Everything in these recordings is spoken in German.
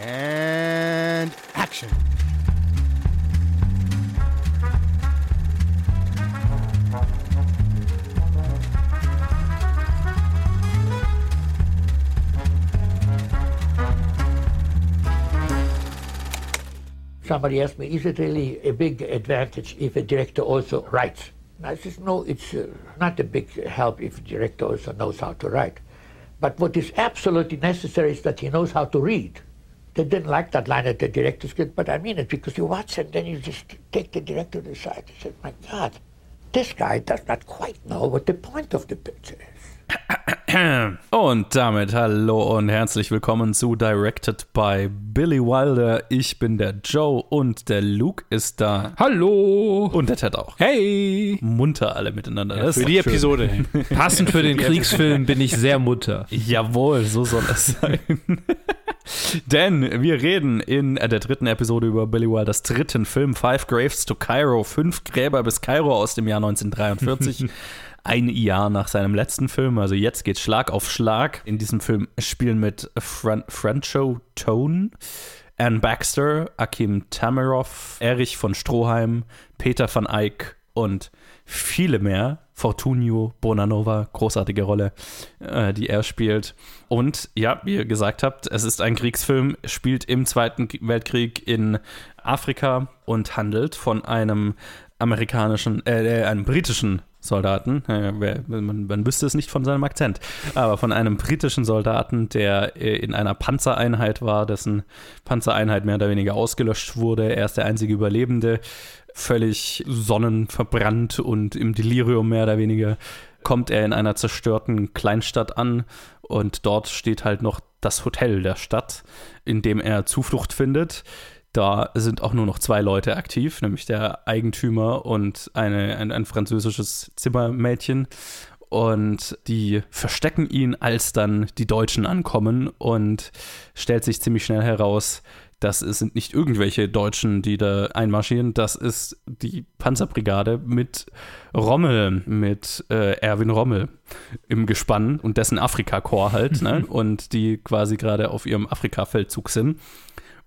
And action. Somebody asked me, is it really a big advantage if a director also writes? I said, no, it's uh, not a big help if a director also knows how to write. But what is absolutely necessary is that he knows how to read. They didn't like that line at the director's guild, but I mean it because you watch it, then you just take the director to the side and say, my God, this guy does not quite know what the point of the picture is. Und damit hallo und herzlich willkommen zu Directed by Billy Wilder. Ich bin der Joe und der Luke ist da. Hallo! Und der Ted auch. Hey! Munter alle miteinander. Das Für die doch schön. Episode. Passend für den Kriegsfilm bin ich sehr munter. Jawohl, so soll es sein. Denn wir reden in der dritten Episode über Billy Wilders dritten Film Five Graves to Cairo, fünf Gräber bis Kairo aus dem Jahr 1943. Ein Jahr nach seinem letzten Film, also jetzt geht's Schlag auf Schlag. In diesem Film spielen mit Fran Francho Tone, Ann Baxter, Akim Tamarov, Erich von Stroheim, Peter van Eyck und viele mehr. Fortunio Bonanova, großartige Rolle, äh, die er spielt. Und ja, wie ihr gesagt habt, es ist ein Kriegsfilm, spielt im Zweiten Weltkrieg in Afrika und handelt von einem amerikanischen, äh, äh, einem britischen Soldaten, man, man wüsste es nicht von seinem Akzent, aber von einem britischen Soldaten, der äh, in einer Panzereinheit war, dessen Panzereinheit mehr oder weniger ausgelöscht wurde. Er ist der einzige Überlebende, völlig sonnenverbrannt und im Delirium mehr oder weniger kommt er in einer zerstörten Kleinstadt an und dort steht halt noch das Hotel der Stadt, in dem er Zuflucht findet. Da sind auch nur noch zwei Leute aktiv, nämlich der Eigentümer und eine, ein, ein französisches Zimmermädchen. Und die verstecken ihn, als dann die Deutschen ankommen und stellt sich ziemlich schnell heraus, das sind nicht irgendwelche Deutschen, die da einmarschieren, das ist die Panzerbrigade mit Rommel, mit äh, Erwin Rommel im Gespann und dessen Afrika-Korps halt, ne? und die quasi gerade auf ihrem Afrika-Feldzug sind.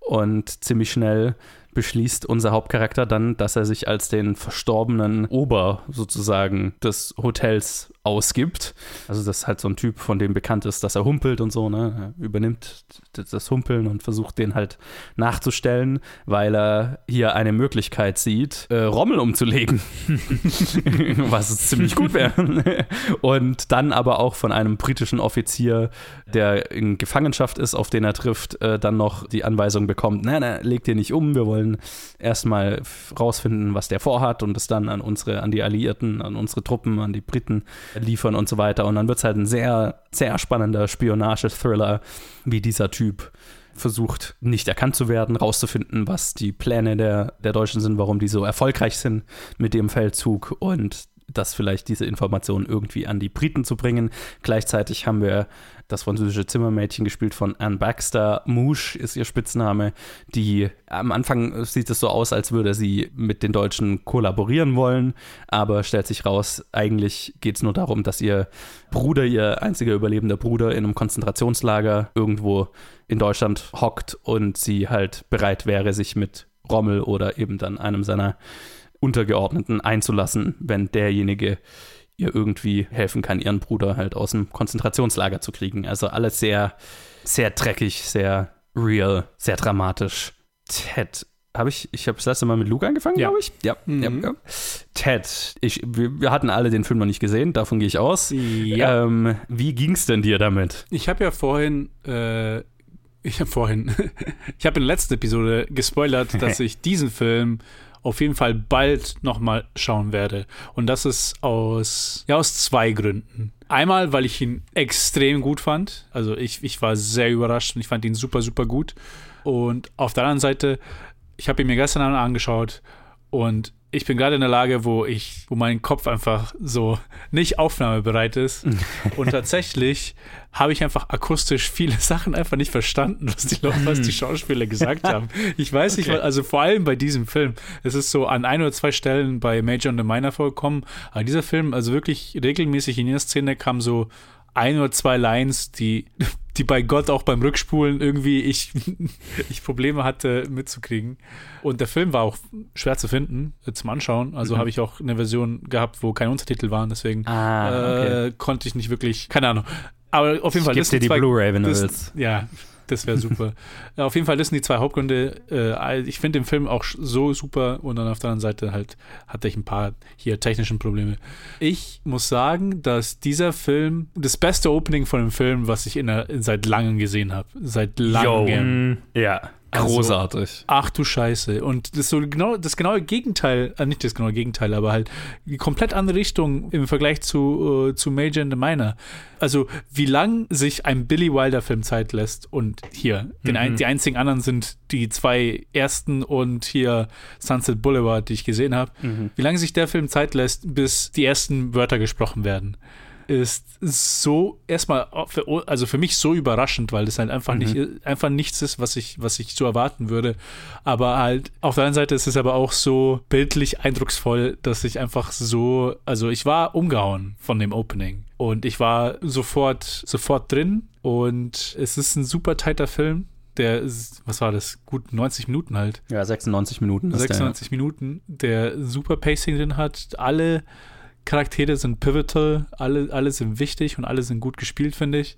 Und ziemlich schnell beschließt unser Hauptcharakter dann, dass er sich als den verstorbenen Ober sozusagen des Hotels ausgibt. Also das ist halt so ein Typ, von dem bekannt ist, dass er humpelt und so, ne? Er übernimmt das Humpeln und versucht den halt nachzustellen, weil er hier eine Möglichkeit sieht, äh, Rommel umzulegen. Was ziemlich gut wäre. Und dann aber auch von einem britischen Offizier, der in Gefangenschaft ist, auf den er trifft, äh, dann noch die Anweisung bekommt, nein, nein, leg dir nicht um, wir wollen erstmal rausfinden, was der vorhat und es dann an unsere, an die Alliierten, an unsere Truppen, an die Briten liefern und so weiter. Und dann wird es halt ein sehr, sehr spannender Spionage-Thriller, wie dieser Typ versucht, nicht erkannt zu werden, rauszufinden, was die Pläne der, der Deutschen sind, warum die so erfolgreich sind mit dem Feldzug und das vielleicht diese Informationen irgendwie an die Briten zu bringen. Gleichzeitig haben wir das französische Zimmermädchen gespielt von Anne Baxter. Mouche ist ihr Spitzname, die am Anfang sieht es so aus, als würde sie mit den Deutschen kollaborieren wollen, aber stellt sich raus, eigentlich geht es nur darum, dass ihr Bruder, ihr einziger überlebender Bruder in einem Konzentrationslager irgendwo in Deutschland hockt und sie halt bereit wäre, sich mit Rommel oder eben dann einem seiner Untergeordneten einzulassen, wenn derjenige ihr irgendwie helfen kann, ihren Bruder halt aus dem Konzentrationslager zu kriegen. Also alles sehr, sehr dreckig, sehr real, sehr dramatisch. Ted, habe ich, ich habe das letzte Mal mit Luke angefangen, Ja. glaube ich. Ja, Mhm. ja, ja. Ted, ich, wir, wir hatten alle den Film noch nicht gesehen, davon gehe ich aus. Ja. Ähm, wie ging es denn dir damit? Ich habe ja vorhin, äh, ich habe vorhin, ich habe in der letzten Episode gespoilert, dass ich diesen Film auf jeden Fall bald nochmal schauen werde. Und das ist aus, ja, aus zwei Gründen. Einmal, weil ich ihn extrem gut fand. Also ich, ich war sehr überrascht und ich fand ihn super, super gut. Und auf der anderen Seite, ich habe ihn mir gestern angeschaut und ich bin gerade in der Lage, wo ich, wo mein Kopf einfach so nicht aufnahmebereit ist. Und tatsächlich habe ich einfach akustisch viele Sachen einfach nicht verstanden, was die, Leute, was die Schauspieler gesagt haben. Ich weiß nicht, Okay. was- also vor allem bei diesem Film. Es ist so an ein oder zwei Stellen bei Major und the Minor vorgekommen. Aber dieser Film, also wirklich regelmäßig in jeder Szene kam so ein oder zwei Lines, die, die bei Gott auch beim Rückspulen irgendwie ich, ich Probleme hatte mitzukriegen. Und der Film war auch schwer zu finden äh, zum Anschauen. Also Mhm. habe ich auch eine Version gehabt, wo keine Untertitel waren. Deswegen Ah, okay. äh, konnte ich nicht wirklich, keine Ahnung. Aber auf jeden Fall. geb sind dir die Blu-ray, wenn du willst. Ja, das wäre super. auf jeden Fall, das sind die zwei Hauptgründe. Äh, ich finde den Film auch so super und dann auf der anderen Seite halt hatte ich ein paar hier technischen Probleme. Ich muss sagen, dass dieser Film das beste Opening von dem Film, was ich in der, seit langem gesehen habe. Seit langem. Mm, Ja, Also- großartig. Ach du Scheiße. Und das ist so genau das genaue Gegenteil, äh, nicht das genaue Gegenteil, aber halt die komplett andere Richtung im Vergleich zu, äh, zu Major and the Minor. Also, wie lang sich ein Billy Wilder Film Zeit lässt und hier, den ein, die einzigen anderen sind die zwei ersten und hier Sunset Boulevard, die ich gesehen habe. Wie lange sich der Film Zeit lässt, bis die ersten Wörter gesprochen werden ist so erstmal für, also für mich so überraschend, weil das halt einfach nicht einfach nichts ist, was ich was ich so erwarten würde, aber halt auf der anderen Seite ist es aber auch so bildlich eindrucksvoll, dass ich einfach so, also ich war umgehauen von dem Opening und ich war sofort sofort drin und es ist ein super tighter Film. Der was war das? Gut 90 Minuten halt. Ja, 96 Minuten. ist der, 96 Minuten, der super Pacing drin hat. Alle Charaktere sind pivotal, alle, alle sind wichtig und alle sind gut gespielt, finde ich.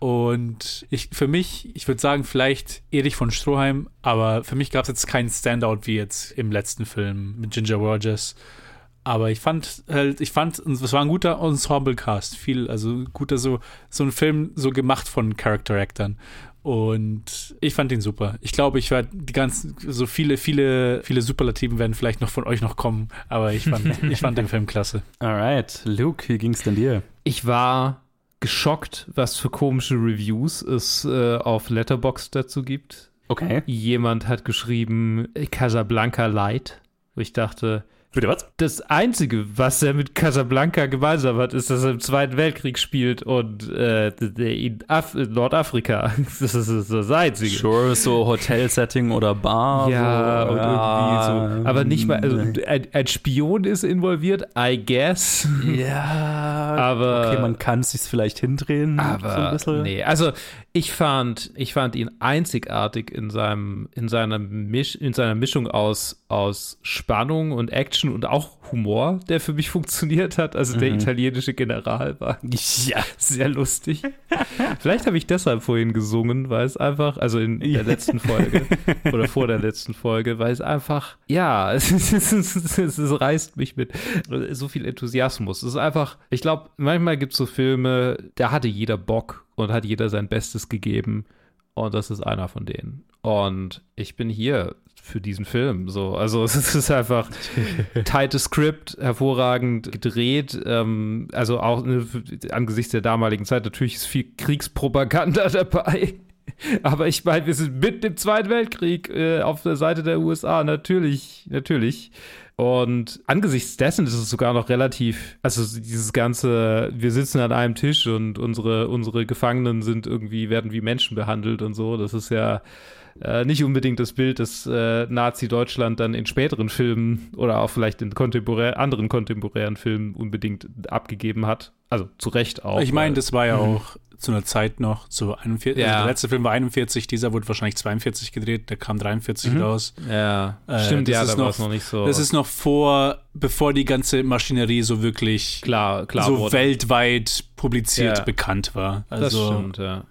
Und ich, für mich, ich würde sagen, vielleicht Erich von Stroheim, aber für mich gab es jetzt keinen Standout wie jetzt im letzten Film mit Ginger Rogers. Aber ich fand halt, ich fand, es war ein guter Ensemble-Cast, viel, also guter so, so ein Film so gemacht von Character-Actern. Und ich fand ihn super. Ich glaube, ich werde die ganzen, so viele, viele, viele Superlativen werden vielleicht noch von euch noch kommen, aber ich fand, ich fand den Film klasse. Alright, Luke, wie ging's denn dir? Ich war geschockt, was für komische Reviews es äh, auf Letterboxd dazu gibt. Okay. Jemand hat geschrieben Casablanca Light. Wo ich dachte, Bitte was? das Einzige, was er mit Casablanca gemeinsam hat, ist, dass er im Zweiten Weltkrieg spielt und äh, in, Af in Nordafrika. Das ist, das ist das Einzige. Sure, so Hotel-Setting oder Bar. Ja, so, und irgendwie so. Aber nicht mal, also ein, ein Spion ist involviert, I guess. Ja, Aber- okay, man kann es sich vielleicht hindrehen. Aber so ein bisschen. nee, also ich fand, ich fand ihn einzigartig in seinem, in seiner Misch, in seiner Mischung aus, aus Spannung und Action und auch Humor, der für mich funktioniert hat. Also der italienische General war Ja. sehr lustig. Vielleicht habe ich deshalb vorhin gesungen, weil es einfach, also in der letzten Folge oder vor der letzten Folge, weil es einfach, ja, es, es, es, es, es reißt mich mit so viel Enthusiasmus. Es ist einfach, ich glaube, manchmal gibt es so Filme, da hatte jeder Bock und hat jeder sein Bestes gegeben. Und das ist einer von denen. Und ich bin hier für diesen Film. So, also es ist einfach tightes Skript, hervorragend gedreht. Ähm, also auch ne, angesichts der damaligen Zeit natürlich ist viel Kriegspropaganda dabei. Aber ich meine, wir sind mitten im Zweiten Weltkrieg äh, auf der Seite der USA. Natürlich, natürlich. Und angesichts dessen ist es sogar noch relativ, also dieses ganze, wir sitzen an einem Tisch und unsere, unsere Gefangenen sind irgendwie, werden wie Menschen behandelt und so. Das ist ja äh, nicht unbedingt das Bild, das äh, Nazi-Deutschland dann in späteren Filmen oder auch vielleicht in kontemporär, anderen kontemporären Filmen unbedingt abgegeben hat. Also zu Recht auch. ich meine, das war ja auch zu einer Zeit noch, zu 41, Ja. also der letzte Film war 41, dieser wurde wahrscheinlich 42 gedreht, der kam 43 raus. Ja, Äh, stimmt, das ja, ist da war noch- es noch nicht so Das ist noch vor, bevor die ganze Maschinerie so wirklich klar, klar so wurde. weltweit publiziert Ja. bekannt war. Das Also, stimmt, ja.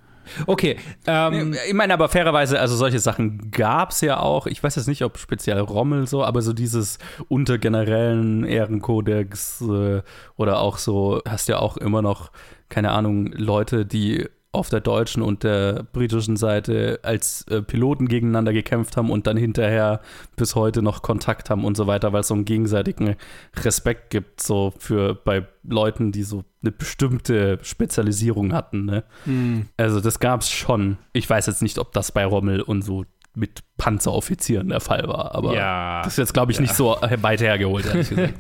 Okay, ähm, Ich meine, aber fairerweise, also solche Sachen gab es ja auch. Ich weiß jetzt nicht, ob speziell Rommel so, aber so dieses unter generellen Ehrenkodex äh, oder auch so, hast ja auch immer noch, keine Ahnung, Leute, die auf der deutschen und der britischen Seite als äh, Piloten gegeneinander gekämpft haben und dann hinterher bis heute noch Kontakt haben und so weiter, weil es so einen gegenseitigen Respekt gibt, so für bei Leuten, die so eine bestimmte Spezialisierung hatten, ne? mh, Also das gab's schon. Ich weiß jetzt nicht, ob das bei Rommel und so mit Panzeroffizieren der Fall war, aber ja. das ist jetzt, glaube ich, nicht so weit hergeholt, ehrlich gesagt.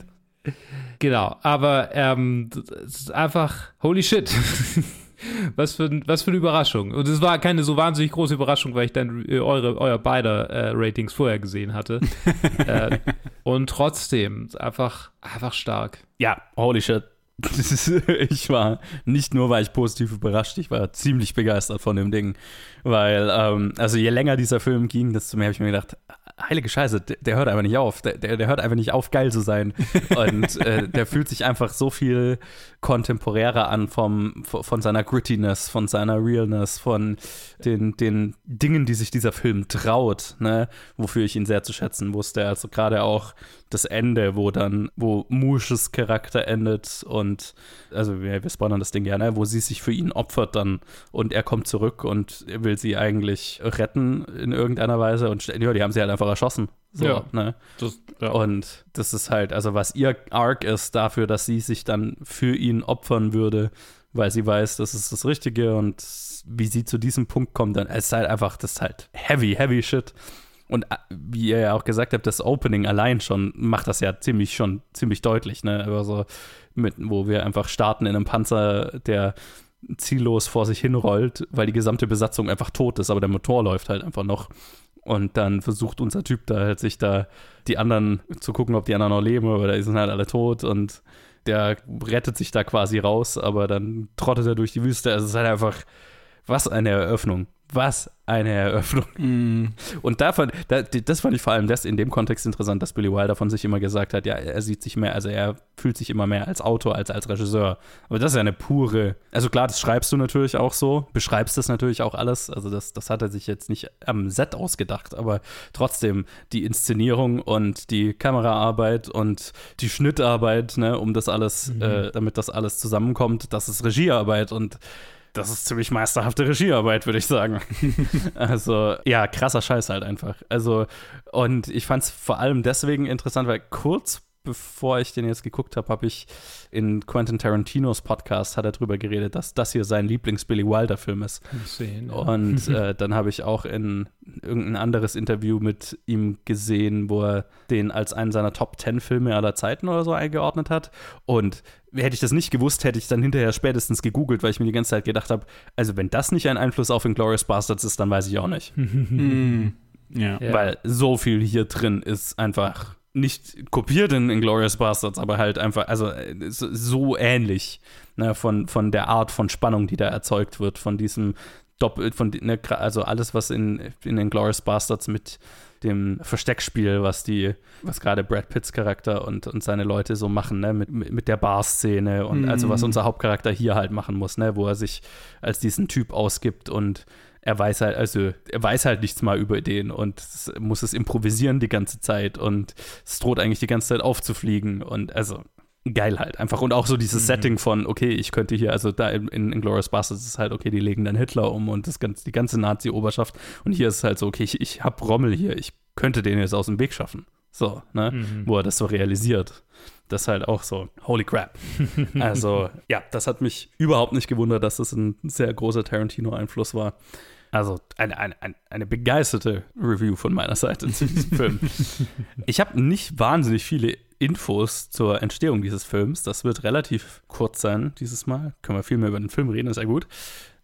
Genau, aber ähm, es ist einfach holy shit. was, für, was für eine Überraschung. Und es war keine so wahnsinnig große Überraschung, weil ich dann äh, eure, euer beider äh, Ratings vorher gesehen hatte. äh, und trotzdem, einfach, einfach stark. ja, holy shit. ich war nicht nur, weil ich positiv überrascht, ich war ziemlich begeistert von dem Ding. Weil, ähm, also je länger dieser Film ging, desto mehr habe ich mir gedacht, heilige Scheiße, der, der, hört einfach nicht auf. Der, der, der, hört einfach nicht auf, geil zu sein. Und äh, der fühlt sich einfach so viel kontemporärer an vom, von seiner Grittiness, von seiner Realness, von den, den Dingen, die sich dieser Film traut, ne? wofür ich ihn sehr zu schätzen wusste. Also gerade auch das Ende, wo dann, wo Mushes Charakter endet und, also wir, wir spoilern das Ding ja, ne? wo sie sich für ihn opfert dann und er kommt zurück und will sie eigentlich retten in irgendeiner Weise und ja, die haben sie halt einfach erschossen. So, ja, ne? Das, ja. Und das ist halt, also was ihr Arc ist dafür, dass sie sich dann für ihn opfern würde, weil sie weiß, das ist das Richtige und wie sie zu diesem Punkt kommt, dann ist halt einfach, das ist halt heavy, heavy shit. Und äh, wie ihr ja auch gesagt habt, das Opening allein schon macht das ja ziemlich schon ziemlich deutlich, ne? Also mit, wo wir einfach starten in einem Panzer, der ziellos vor sich hinrollt, weil die gesamte Besatzung einfach tot ist, aber der Motor läuft halt einfach noch. Und dann versucht unser Typ da halt sich da die anderen zu gucken, ob die anderen noch leben, aber die sind halt alle tot und der rettet sich da quasi raus, aber dann trottet er durch die Wüste. Also es ist halt einfach, was eine Eröffnung was eine Eröffnung. Mm. Und davon, das fand ich vor allem das in dem Kontext interessant, dass Billy Wilder von sich immer gesagt hat, ja, er sieht sich mehr, also er fühlt sich immer mehr als Autor als als Regisseur. Aber das ist ja eine pure, also klar, das schreibst du natürlich auch so, beschreibst das natürlich auch alles, also das, das hat er sich jetzt nicht am Set ausgedacht, aber trotzdem die Inszenierung und die Kameraarbeit und die Schnittarbeit, ne, um das alles, mhm. äh, damit das alles zusammenkommt, das ist Regiearbeit und das ist ziemlich meisterhafte Regiearbeit, würde ich sagen. also, ja, krasser Scheiß halt einfach. Also, und ich fand es vor allem deswegen interessant, weil kurz bevor ich den jetzt geguckt habe, habe ich in Quentin Tarantinos Podcast hat er drüber geredet, dass das hier sein Lieblings-Billy Wilder-Film ist. Sehen, ja. Und äh, dann habe ich auch in irgendein anderes Interview mit ihm gesehen, wo er den als einen seiner Top 10 Filme aller Zeiten oder so eingeordnet hat. Und hätte ich das nicht gewusst, hätte ich dann hinterher spätestens gegoogelt, weil ich mir die ganze Zeit gedacht habe, also wenn das nicht ein Einfluss auf Inglourious Bastards ist, dann weiß ich auch nicht. mm. ja. Weil so viel hier drin ist einfach nicht kopiert in Inglourious Bastards, aber halt einfach, also äh, so ähnlich ne, von, von der Art von Spannung, die da erzeugt wird, von diesem Doppel, von, ne, also alles, was in, in Inglourious Bastards mit dem Versteckspiel, was die, was gerade Brad Pitts Charakter und, und seine Leute so machen, ne, mit, mit der Bar-Szene und mm. also was mhm. unser Hauptcharakter hier halt machen muss, ne, wo er sich als diesen Typ ausgibt und er weiß halt, also er weiß halt nichts mal über den und muss es improvisieren die ganze Zeit und es droht eigentlich die ganze Zeit aufzufliegen und also geil halt einfach und auch so dieses mhm. Setting von okay ich könnte hier also da in, in, Glorious Bastards ist es halt okay die legen dann Hitler um und das ganze, die ganze Nazi-Oberschaft und hier ist es halt so okay ich, ich hab Rommel hier ich könnte den jetzt aus dem Weg schaffen so ne mhm. wo er das so realisiert das ist halt auch so, holy crap. Also, ja, das hat mich überhaupt nicht gewundert, dass das ein sehr großer Tarantino-Einfluss war. Also eine, eine, eine begeisterte Review von meiner Seite zu diesem Film. Ich habe nicht wahnsinnig viele Infos zur Entstehung dieses Films. Das wird relativ kurz sein dieses Mal. Können wir viel mehr über den Film reden, ist ja gut.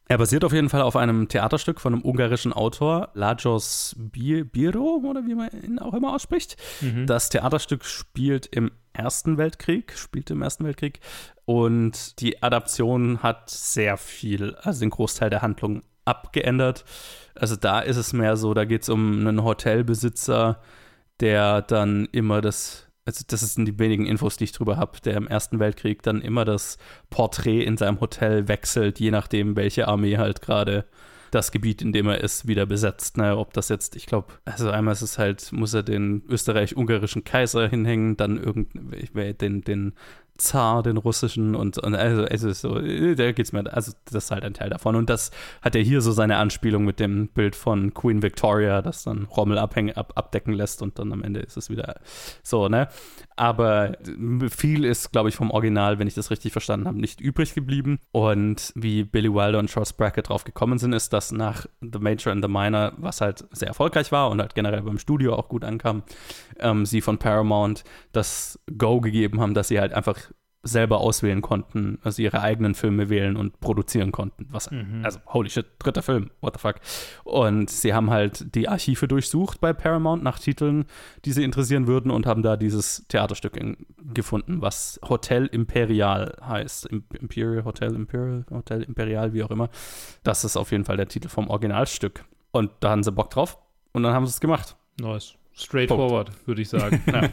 Er basiert auf jeden Fall auf einem Theaterstück von einem ungarischen Autor, Lajos Biro, oder wie man ihn auch immer ausspricht. Mhm. Das Theaterstück spielt im Ersten Weltkrieg, spielt im Ersten Weltkrieg und die Adaption hat sehr viel, also den Großteil der Handlung abgeändert. Also da ist es mehr so, da geht es um einen Hotelbesitzer, der dann immer das, also das sind die wenigen Infos, die ich drüber habe, der im Ersten Weltkrieg dann immer das Porträt in seinem Hotel wechselt, je nachdem, welche Armee halt gerade das Gebiet, in dem er ist, wieder besetzt. Ne? Ob das jetzt, ich glaube, also einmal ist es halt, muss er den österreich-ungarischen Kaiser hinhängen, dann irgend, den, den Zar, den russischen und, und also, also so, da geht's mir, also das ist halt ein Teil davon. Und das hat er hier so seine Anspielung mit dem Bild von Queen Victoria, das dann Rommel abhängen, ab, abdecken lässt und dann am Ende ist es wieder so, ne? Aber viel ist, glaube ich, vom Original, wenn ich das richtig verstanden habe, nicht übrig geblieben. Und wie Billy Wilder und Charles Brackett drauf gekommen sind, ist, dass nach The Major and the Minor, was halt sehr erfolgreich war und halt generell beim Studio auch gut ankam, ähm, sie von Paramount das Go gegeben haben, dass sie halt einfach selber auswählen konnten, also ihre eigenen Filme wählen und produzieren konnten. Was, Mhm. also holy shit, dritter Film, what the fuck. Und sie haben halt die Archive durchsucht bei Paramount nach Titeln, die sie interessieren würden und haben da dieses Theaterstück in, gefunden, was Hotel Imperial heißt. Im, Imperial Hotel Imperial Hotel Imperial, wie auch immer. Das ist auf jeden Fall der Titel vom Originalstück. Und da hatten sie Bock drauf und dann haben sie es gemacht. Nice. Straightforward, würde ich sagen. Ja,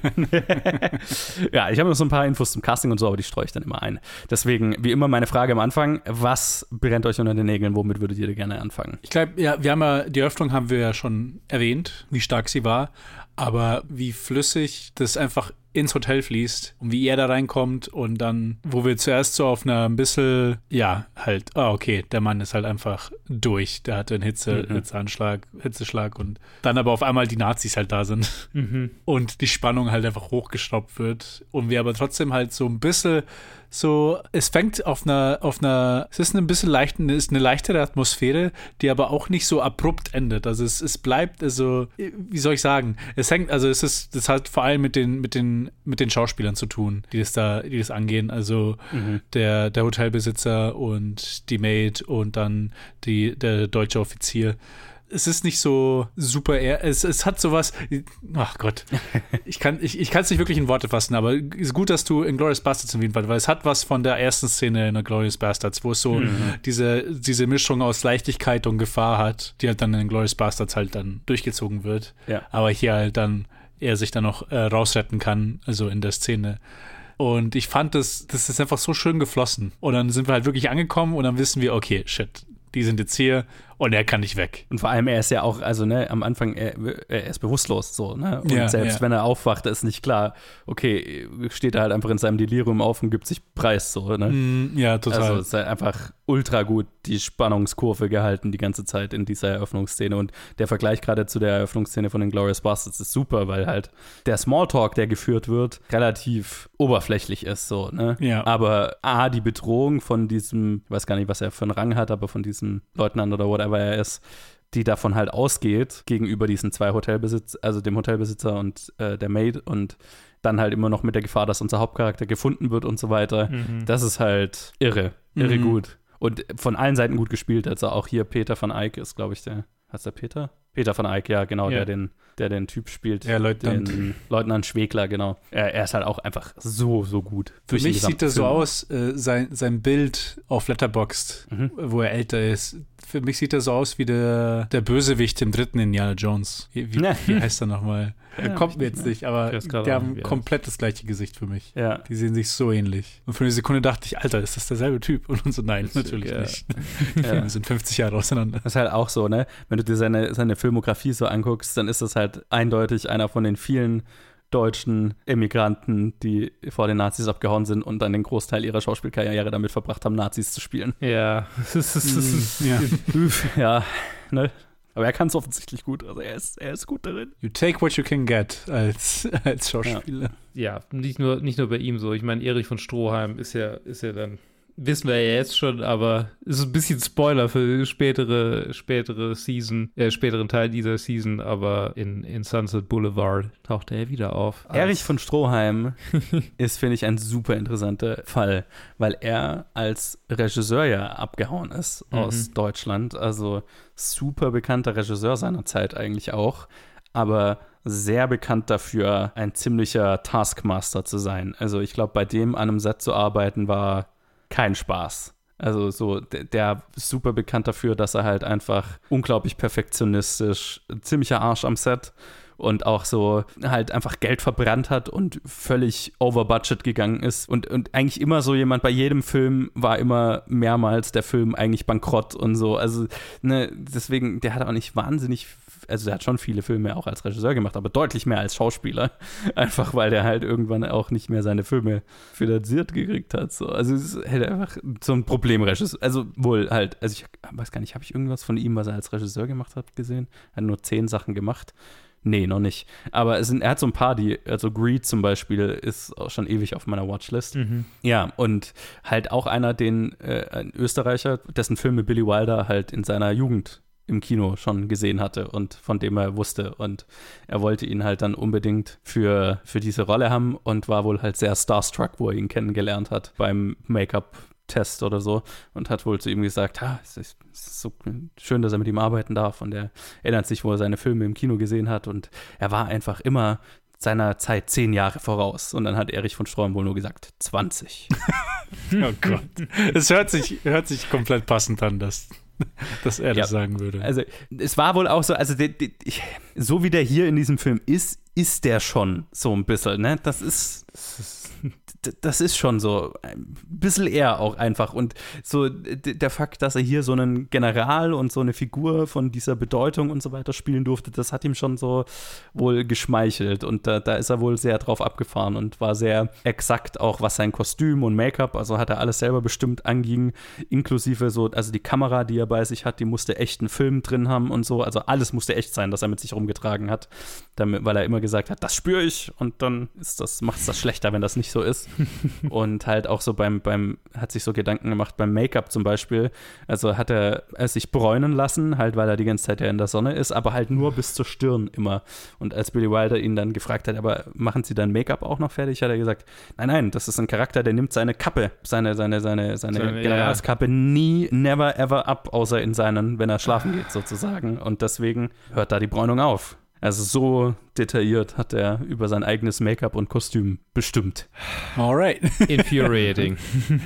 ja ich habe noch so ein paar Infos zum Casting und so, aber die streue ich dann immer ein. Deswegen, wie immer, meine Frage am Anfang: Was brennt euch unter den Nägeln? Womit würdet ihr gerne anfangen? Ich glaube, ja, wir haben ja, die Eröffnung haben wir ja schon erwähnt, wie stark sie war, aber wie flüssig das einfach ins Hotel fließt und wie er da reinkommt und dann, wo wir zuerst so auf einer ein bisschen, ja, halt, ah, okay, der Mann ist halt einfach durch. Der hatte einen Hitze, Mhm. Hitzeanschlag, Hitzeschlag und dann aber auf einmal die Nazis halt da sind mhm. und die Spannung halt einfach hochgeschraubt wird und wir aber trotzdem halt so ein bisschen so, es fängt auf einer, auf einer, es ist ein bisschen leicht, ist eine leichtere Atmosphäre, die aber auch nicht so abrupt endet. Also es, es bleibt, also, wie soll ich sagen, es hängt, also es ist, das hat vor allem mit den, mit den, mit den Schauspielern zu tun, die das da, die das angehen. Also der, der Hotelbesitzer und die Maid und dann die, der deutsche Offizier es ist nicht so super, ehr- es, es hat sowas, ach Gott, ich kann es ich, ich kann's nicht wirklich in Worte fassen, aber es ist gut, dass du in Glorious Bastards erwähnt hast, weil es hat was von der ersten Szene in der Glorious Bastards, wo es so diese, diese Mischung aus Leichtigkeit und Gefahr hat, die halt dann in Glorious Bastards halt dann durchgezogen wird, Ja. aber hier halt dann er sich dann noch äh, rausretten kann, also in der Szene. Und ich fand das, das ist einfach so schön geflossen. Und dann sind wir halt wirklich angekommen und dann wissen wir, okay, shit, die sind jetzt hier und er kann nicht weg. Und vor allem, er ist ja auch, also ne, am Anfang, er, er ist bewusstlos so, ne? Und Ja, selbst ja. wenn er aufwacht, ist nicht klar, okay, steht er halt einfach in seinem Delirium auf und gibt sich preis, so, ne? Mm, ja, total. Also es ist halt einfach ultra gut die Spannungskurve gehalten die ganze Zeit in dieser Eröffnungsszene. Und der Vergleich gerade zu der Eröffnungsszene von den Glorious Bastards ist super, weil halt der Smalltalk, der geführt wird, relativ oberflächlich ist, so, ne? Ja. Aber A, die Bedrohung von diesem, ich weiß gar nicht, was er für einen Rang hat, aber von diesem Leutnant oder whatever er ist, die davon halt ausgeht gegenüber diesen zwei Hotelbesitz, also dem Hotelbesitzer und äh, der Maid und dann halt immer noch mit der Gefahr, dass unser Hauptcharakter gefunden wird und so weiter. Das ist halt irre, irre Mhm. gut. Und von allen Seiten gut gespielt. Also auch hier Peter van Eyck ist, glaube ich, der. Heißt der Peter? Peter van Eyck, ja, genau, Ja. der den, der den Typ spielt. Ja, Leutnant. Den Leutnant Schwegler, genau. Er, er ist halt auch einfach so, so gut. Für mich sieht er so aus, äh, sein, sein Bild auf Letterboxd, Mhm. wo er älter ist. Für mich sieht er so aus wie der, der Bösewicht im dritten Indiana Jones. Wie, wie, Ja. wie heißt er nochmal? Ja, er kommt mir jetzt nicht, aber die haben komplett das gleiche Gesicht für mich. Ja. Die sehen sich so ähnlich. Und für eine Sekunde dachte ich, Alter, ist das derselbe Typ? Und so, nein, natürlich ja. nicht. Die Filme sind 50 Jahre auseinander. Das ist halt auch so, ne? Wenn du dir seine, seine Filmografie so anguckst, dann ist das halt eindeutig einer von den vielen deutschen Emigranten, die vor den Nazis abgehauen sind und dann den Großteil ihrer Schauspielkarriere damit verbracht haben, Nazis zu spielen. Ja. Ist- Ja. ja, ne? Aber er kann es offensichtlich gut. Also er ist, er ist gut darin. You take what you can get als, als Schauspieler. ja, nicht nur, nicht nur bei ihm so. Ich meine, Erich von Stroheim ist ja, ist ja dann, wissen wir ja jetzt schon, aber ist ein bisschen Spoiler für spätere, spätere Season, äh, späteren Teil dieser Season, aber in, in Sunset Boulevard taucht er wieder auf. Erich von Stroheim ist, finde ich, ein super interessanter Fall, weil er als Regisseur ja abgehauen ist aus Deutschland. Also super bekannter Regisseur seiner Zeit eigentlich auch, aber sehr bekannt dafür, ein ziemlicher Taskmaster zu sein. Also ich glaube, bei dem an einem Set zu arbeiten war kein Spaß. Also so, der, der super bekannt dafür, dass er halt einfach unglaublich perfektionistisch, ziemlicher Arsch am Set und auch so halt einfach Geld verbrannt hat und völlig over budget gegangen ist und, und eigentlich immer so jemand bei jedem Film war immer mehrmals der Film eigentlich bankrott und so. Also, ne, deswegen, der hat auch nicht wahnsinnig, also der hat schon viele Filme auch als Regisseur gemacht, aber deutlich mehr als Schauspieler. Einfach weil der halt irgendwann auch nicht mehr seine Filme finanziert gekriegt hat. So. Also es ist halt einfach so ein Problemregisseur. Also wohl halt, also ich weiß gar nicht, habe ich irgendwas von ihm, was er als Regisseur gemacht hat, gesehen? Er hat nur zehn Sachen gemacht. Nee, noch nicht. Aber es sind, er hat so ein paar, die, also Greed zum Beispiel ist auch schon ewig auf meiner Watchlist. Ja, und halt auch einer, den, äh, ein Österreicher, dessen Filme Billy Wilder halt in seiner Jugend im Kino schon gesehen hatte und von dem er wusste. Und er wollte ihn halt dann unbedingt für, für diese Rolle haben und war wohl halt sehr starstruck, wo er ihn kennengelernt hat beim Make-up Test oder so und hat wohl zu ihm gesagt, ha, es ist, so schön, dass er mit ihm arbeiten darf und er erinnert sich, wo er seine Filme im Kino gesehen hat und er war einfach immer seiner Zeit zehn Jahre voraus. Und dann hat Erich von Stroheim wohl nur gesagt, 20. oh Gott. Es hört sich, hört sich komplett passend an, dass, dass er das sagen würde. Also es war wohl auch so, also die, die, so wie der hier in diesem Film ist, ist der schon so ein bisschen, ne? Das ist, das ist das ist schon so ein bisschen eher auch einfach. Und so der Fakt, dass er hier so einen General und so eine Figur von dieser Bedeutung und so weiter spielen durfte, das hat ihm schon so wohl geschmeichelt. Und da, da ist er wohl sehr drauf abgefahren und war sehr exakt auch, was sein Kostüm und Make-up, also hat er alles selber bestimmt anging, inklusive so, also die Kamera, die er bei sich hat, die musste echten Film drin haben und so. Also alles musste echt sein, dass er mit sich rumgetragen hat, damit, weil er immer gesagt hat, das spüre ich und dann ist das, macht es das schlechter, wenn das nicht so ist. und halt auch so beim, beim, hat sich so Gedanken gemacht beim Make-up zum Beispiel. Also hat er, er sich bräunen lassen, halt weil er die ganze Zeit ja in der Sonne ist, aber halt nur bis zur Stirn immer. Und als Billy Wilder ihn dann gefragt hat, aber machen Sie dann Make-up auch noch fertig, hat er gesagt, nein, nein, das ist ein Charakter, der nimmt seine Kappe, seine, seine, seine, seine, seine Generalskappe ja. nie, never, ever ab, außer in seinen, wenn er schlafen geht sozusagen. Und deswegen hört da die Bräunung auf. Also so detailliert hat er über sein eigenes Make-up und Kostüm bestimmt. Alright. Infuriating.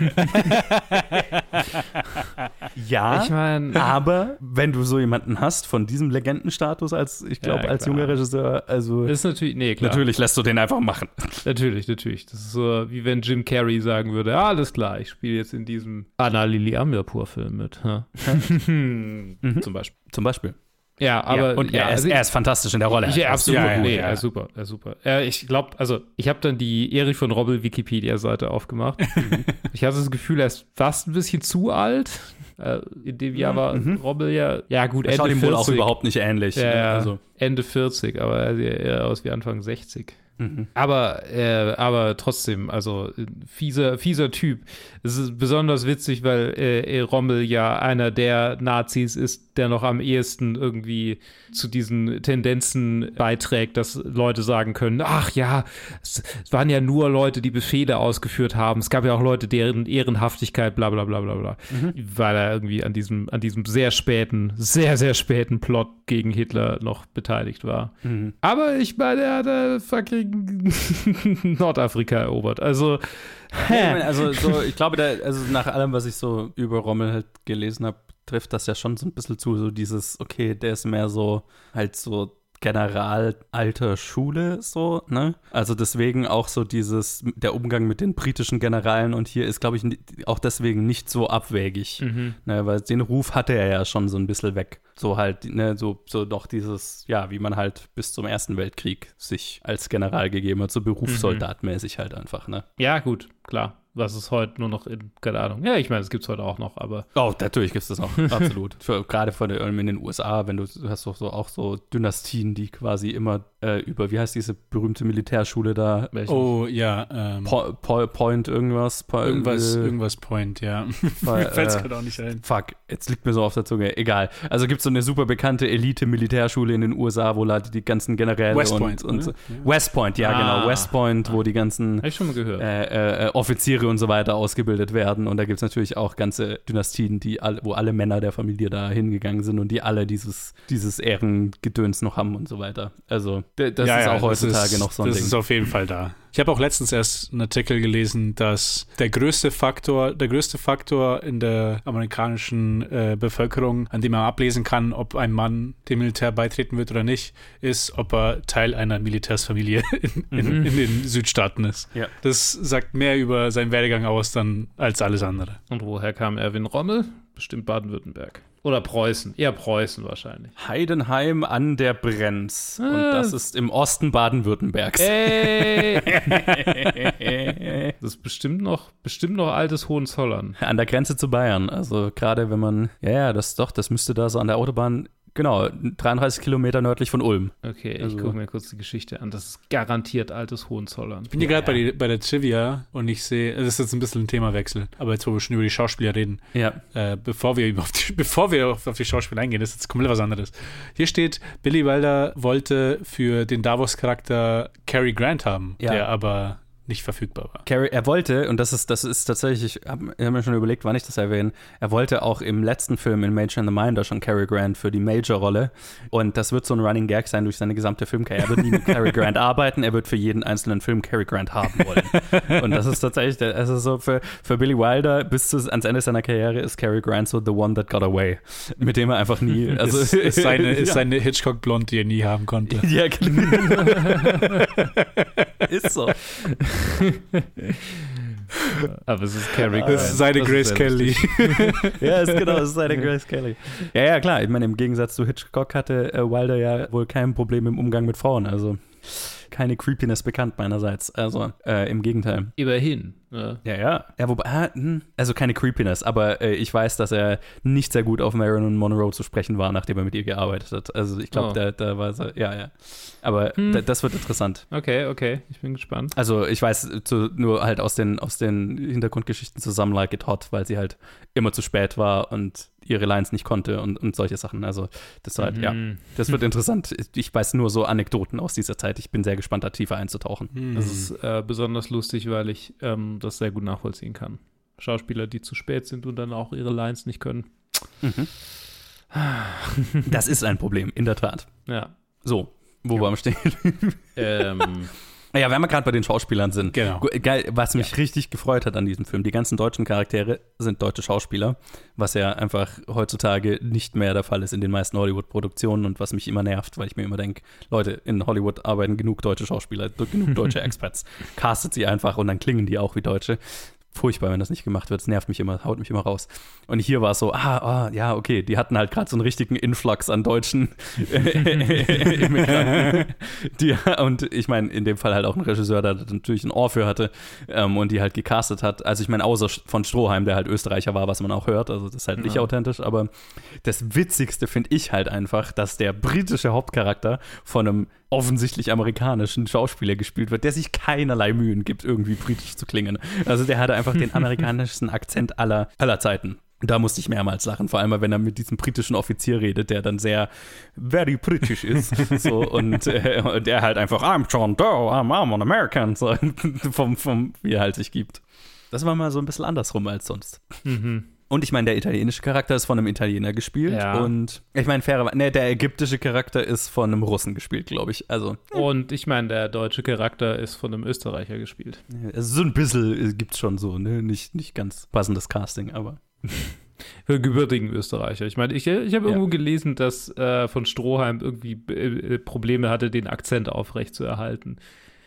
ja, ich mein, aber wenn du so jemanden hast von diesem Legendenstatus als, ich glaube, ja, als junger Regisseur, also ist natürlich, nee, klar. natürlich lässt du den einfach machen. Natürlich, natürlich. Das ist so, wie wenn Jim Carrey sagen würde, ah, alles klar, ich spiele jetzt in diesem Anna Lili Amirpur-Film mit. mhm. Zum Beispiel. Zum Beispiel. Ja, aber ja, und ja, er, ist, er, ist, fantastisch in der Rolle. Ja, absolut. Ja, nee, ja. super, ja, super. Ja, ich glaube, also ich habe dann die Erich von Robbel Wikipedia-Seite aufgemacht. ich hatte das Gefühl, er ist fast ein bisschen zu alt. Äh, in dem Jahr war mhm. Robbel ja, ja gut, Ende 40. wohl auch überhaupt nicht ähnlich. Ja, ne? also. Ende 40, aber er sieht eher aus wie Anfang 60. Mhm. Aber, äh, aber trotzdem, also fieser, fieser Typ. Es ist besonders witzig, weil äh, Rommel ja einer der Nazis ist, der noch am ehesten irgendwie zu diesen Tendenzen beiträgt, dass Leute sagen können, ach ja, es, waren ja nur Leute, die Befehle ausgeführt haben. Es gab ja auch Leute, deren Ehrenhaftigkeit, bla bla bla bla bla. Mhm. Weil er irgendwie an diesem, an diesem sehr späten, sehr, sehr späten Plot gegen Hitler noch beteiligt war. Mhm. Aber ich meine, er hat äh, fucking Nordafrika erobert. Also, ja, also so, ich glaube, da, also nach allem, was ich so über Rommel halt gelesen habe, trifft das ja schon so ein bisschen zu, so dieses, okay, der ist mehr so halt so General alter Schule, so, ne? Also deswegen auch so dieses, der Umgang mit den britischen Generalen und hier ist, glaube ich, auch deswegen nicht so abwägig, mhm. ne? Weil den Ruf hatte er ja schon so ein bisschen weg. So halt, ne, so, so doch dieses, ja, wie man halt bis zum Ersten Weltkrieg sich als General gegeben hat, so berufssoldatmäßig halt einfach, ne? Ja, gut, klar was es heute nur noch in, keine Ahnung. Ja, ich meine, es gibt es heute auch noch, aber. Oh, natürlich gibt es das noch, absolut. Für, gerade von der, in den USA, wenn du, du hast doch so auch so Dynastien, die quasi immer äh, über, wie heißt diese berühmte Militärschule da? Oh, ja. Ähm, po, po, Point irgendwas. Po, irgendwas, äh, irgendwas Point, ja. mir fällt es gerade auch nicht ein. Fuck, jetzt liegt mir so auf der Zunge. Egal. Also gibt es so eine super bekannte Elite-Militärschule in den USA, wo halt die ganzen Generäle West Point, und, und so. West Point, ja, genau. ah, genau. West Point, ah, wo die ganzen ich schon mal gehört. Äh, äh, Offiziere Offiziere und so weiter ausgebildet werden. Und da gibt es natürlich auch ganze Dynastien, die all, wo alle Männer der Familie da hingegangen sind und die alle dieses, dieses Ehrengedöns noch haben und so weiter. Also das ja, ist ja, auch heutzutage ist, noch so ein das Ding. Das ist auf jeden Fall da. Ich habe auch letztens erst einen Artikel gelesen, dass der größte Faktor, der größte Faktor in der amerikanischen äh, Bevölkerung, an dem man ablesen kann, ob ein Mann dem Militär beitreten wird oder nicht, ist, ob er Teil einer Militärsfamilie in, in, mhm. in den Südstaaten ist. Ja. Das sagt mehr über seinen Werdegang aus dann als alles andere. Und woher kam Erwin Rommel? Bestimmt Baden-Württemberg. Oder Preußen, eher Preußen wahrscheinlich. Heidenheim an der Brenz. Ah. Und das ist im Osten Baden-Württembergs. Ey. das ist bestimmt noch, bestimmt noch altes Hohenzollern. An der Grenze zu Bayern. Also gerade wenn man, ja, ja, das doch, das müsste da so an der Autobahn Genau, 33 Kilometer nördlich von Ulm. Okay, ich Also- gucke mir kurz die Geschichte an. Das ist garantiert altes Hohenzollern. Ich bin hier gerade bei, die- bei der Trivia und ich sehe, das ist jetzt ein bisschen ein Themawechsel, aber jetzt, wo wir schon über die Schauspieler reden, Ja. äh, bevor wir, auf die, bevor wir auf, auf die Schauspieler eingehen, das ist jetzt komplett was anderes. Hier steht, Billy Wilder wollte für den Davos-Charakter Cary Grant haben, Ja. der aber nicht verfügbar war. Carrie, er wollte, und das ist, das ist tatsächlich, ich habe hab mir schon überlegt, wann ich das erwähne, er wollte auch im letzten Film in Major and the Minder schon Cary Grant für die Major-Rolle. Und das wird so ein Running Gag sein durch seine gesamte Filmkarriere. Er wird nie mit Cary Grant arbeiten, er wird für jeden einzelnen Film Cary Grant haben wollen. Und das ist tatsächlich, der- also so für, für Billy Wilder bis zu, ans Ende seiner Karriere ist Cary Grant so the one that got away. Mit dem er einfach nie, also ist, ist, seine, ist ja. seine Hitchcock-Blond, die er nie haben konnte. Ja, genau. ist so. Aber es ist Grant. Das ist seine Das Grace sehr Kelly. Ja, ist genau, das ist eine Grace Kelly. Ja, ja, klar. Ich meine, im Gegensatz zu Hitchcock hatte äh, Wilder ja wohl kein Problem im Umgang mit Frauen. Also keine Creepiness bekannt meinerseits. Also äh, im Gegenteil. Immerhin. Ja. Ja, ja. Ja, wobei, ah, hm, also keine Creepiness, aber äh, ich weiß, dass er nicht sehr gut auf Marilyn Monroe zu sprechen war, nachdem er mit ihr gearbeitet hat. Also ich glaube, Oh. da, da war er, ja, ja. Aber Hm. da, das wird interessant. Okay, okay. Ich bin gespannt. Also ich weiß zu, nur halt aus den, aus den Hintergrundgeschichten zusammen Like It Hot, weil sie halt immer zu spät war und ihre Lines nicht konnte und, und solche Sachen. Also das war halt, ja, Mhm. das wird interessant. Ich weiß nur so Anekdoten aus dieser Zeit. Ich bin sehr gespannt, da tiefer einzutauchen. Hm. Das ist äh, besonders lustig, weil ich ähm, das sehr gut nachvollziehen kann. Schauspieler, die zu spät sind und dann auch ihre Lines nicht können. Mhm. Das ist ein Problem, in der Tat. Ja. So, wo waren wir stehen? Ähm, Naja, wenn wir gerade bei den Schauspielern sind. Genau. Geil, was mich richtig gefreut hat an diesem Film, die ganzen deutschen Charaktere sind deutsche Schauspieler, was ja einfach heutzutage nicht mehr der Fall ist in den meisten Hollywood-Produktionen und was mich immer nervt, weil ich mir immer denke, Leute, in Hollywood arbeiten genug deutsche Schauspieler, genug deutsche Experts. Castet sie einfach und dann klingen die auch wie Deutsche. Furchtbar, wenn das nicht gemacht wird. Es nervt mich immer, haut mich immer raus. Und hier war es so, ah, ah, ja, okay, die hatten halt gerade so einen richtigen Influx an Deutschen Immigranten. die, und ich meine, in dem Fall halt auch ein Regisseur, der natürlich ein Ohr für hatte ähm, und die halt gecastet hat. Also ich meine, außer von Stroheim, der halt Österreicher war, was man auch hört. Also das ist halt nicht Ja. authentisch. Aber das Witzigste finde ich halt einfach, dass der britische Hauptcharakter von einem offensichtlich amerikanischen Schauspieler gespielt wird, der sich keinerlei Mühen gibt, irgendwie britisch zu klingen. Also der hatte einfach den amerikanischsten Akzent aller, aller Zeiten. Da musste ich mehrmals lachen, vor allem wenn er mit diesem britischen Offizier redet, der dann sehr very british ist. so, und, äh, und er halt einfach, I'm John Doe, I'm, I'm an American, so, vom, vom, wie er halt sich gibt. Das war mal so ein bisschen andersrum als sonst. mhm. Und ich meine, der italienische Charakter ist von einem Italiener gespielt. Ja. Und ich meine, fair, ne, der ägyptische Charakter ist von einem Russen gespielt, glaube ich. Also, Und ich meine, der deutsche Charakter ist von einem Österreicher gespielt. also so ein bisschen gibt es schon so, ne? Nicht, nicht ganz passendes Casting, aber. Für gebürtigen Österreicher. Ich meine, ich, ich habe Ja. irgendwo gelesen, dass äh, von Stroheim irgendwie äh, Probleme hatte, den Akzent aufrecht zu erhalten.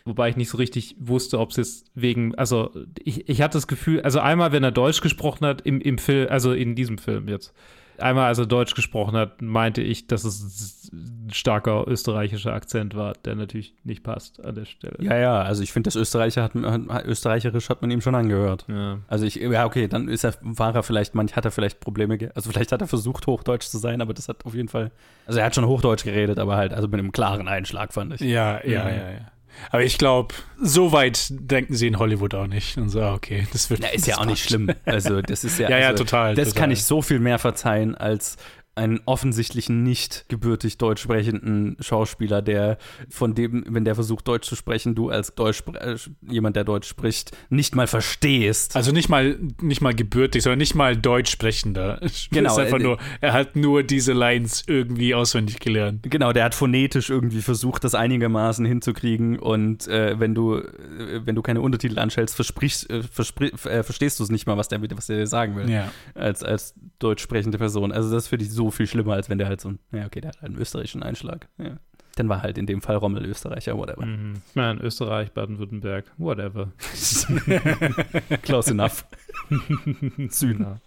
Wobei ich nicht so richtig wusste, ob es jetzt wegen, also ich, ich hatte das Gefühl, also einmal, wenn er Deutsch gesprochen hat, im, im Film, also in diesem Film jetzt, einmal, als er Deutsch gesprochen hat, meinte ich, dass es ein starker österreichischer Akzent war, der natürlich nicht passt an der Stelle. Ja, ja, also ich finde, das Österreicher hat, hat, Österreicherisch hat man ihm schon angehört. Ja. Also ich, ja, okay, dann ist er, war er vielleicht, manch hat er vielleicht Probleme, also vielleicht hat er versucht, Hochdeutsch zu sein, aber das hat auf jeden Fall, also er hat schon Hochdeutsch geredet, aber halt, also mit einem klaren Einschlag, fand ich. Ja, ja, Mhm. ja, ja. Aber ich glaube, so weit denken sie in Hollywood auch nicht. Und so, ah, okay, das wird. Na, ist ja das auch nicht schlimm. Also das ist ja, Ja, ja, also, total. Das total. kann ich so viel mehr verzeihen als einen offensichtlich nicht gebürtig deutsch sprechenden Schauspieler, der von dem, wenn der versucht Deutsch zu sprechen, du als Deutsch, äh, jemand, der Deutsch spricht, nicht mal verstehst. Also nicht mal, nicht mal gebürtig, sondern nicht mal deutsch sprechender. Genau, Ist einfach äh, nur, er hat nur diese Lines irgendwie auswendig gelernt. Genau, der hat phonetisch irgendwie versucht, das einigermaßen hinzukriegen und äh, wenn du äh, wenn du keine Untertitel anstellst, versprichst, äh, verspri äh, verstehst du es nicht mal, was der, was der dir sagen will, Ja. als, als deutsch sprechende Person. Also das finde ich so viel schlimmer, als wenn der halt so ein, ja okay, der hat halt einen österreichischen Einschlag. Ja. Dann war halt in dem Fall Rommel Österreicher, whatever. Mhm. Ich meine, Österreich, Baden-Württemberg, whatever. Close enough. Süden.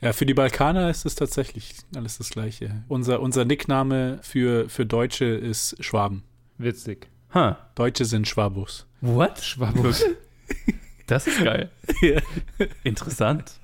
Ja. Für die Balkaner ist es tatsächlich alles das Gleiche. Unser, unser Nickname für, für Deutsche ist Schwaben. Witzig. Huh. Deutsche sind Schwabus. What? Schwabus. Das ist geil. Interessant.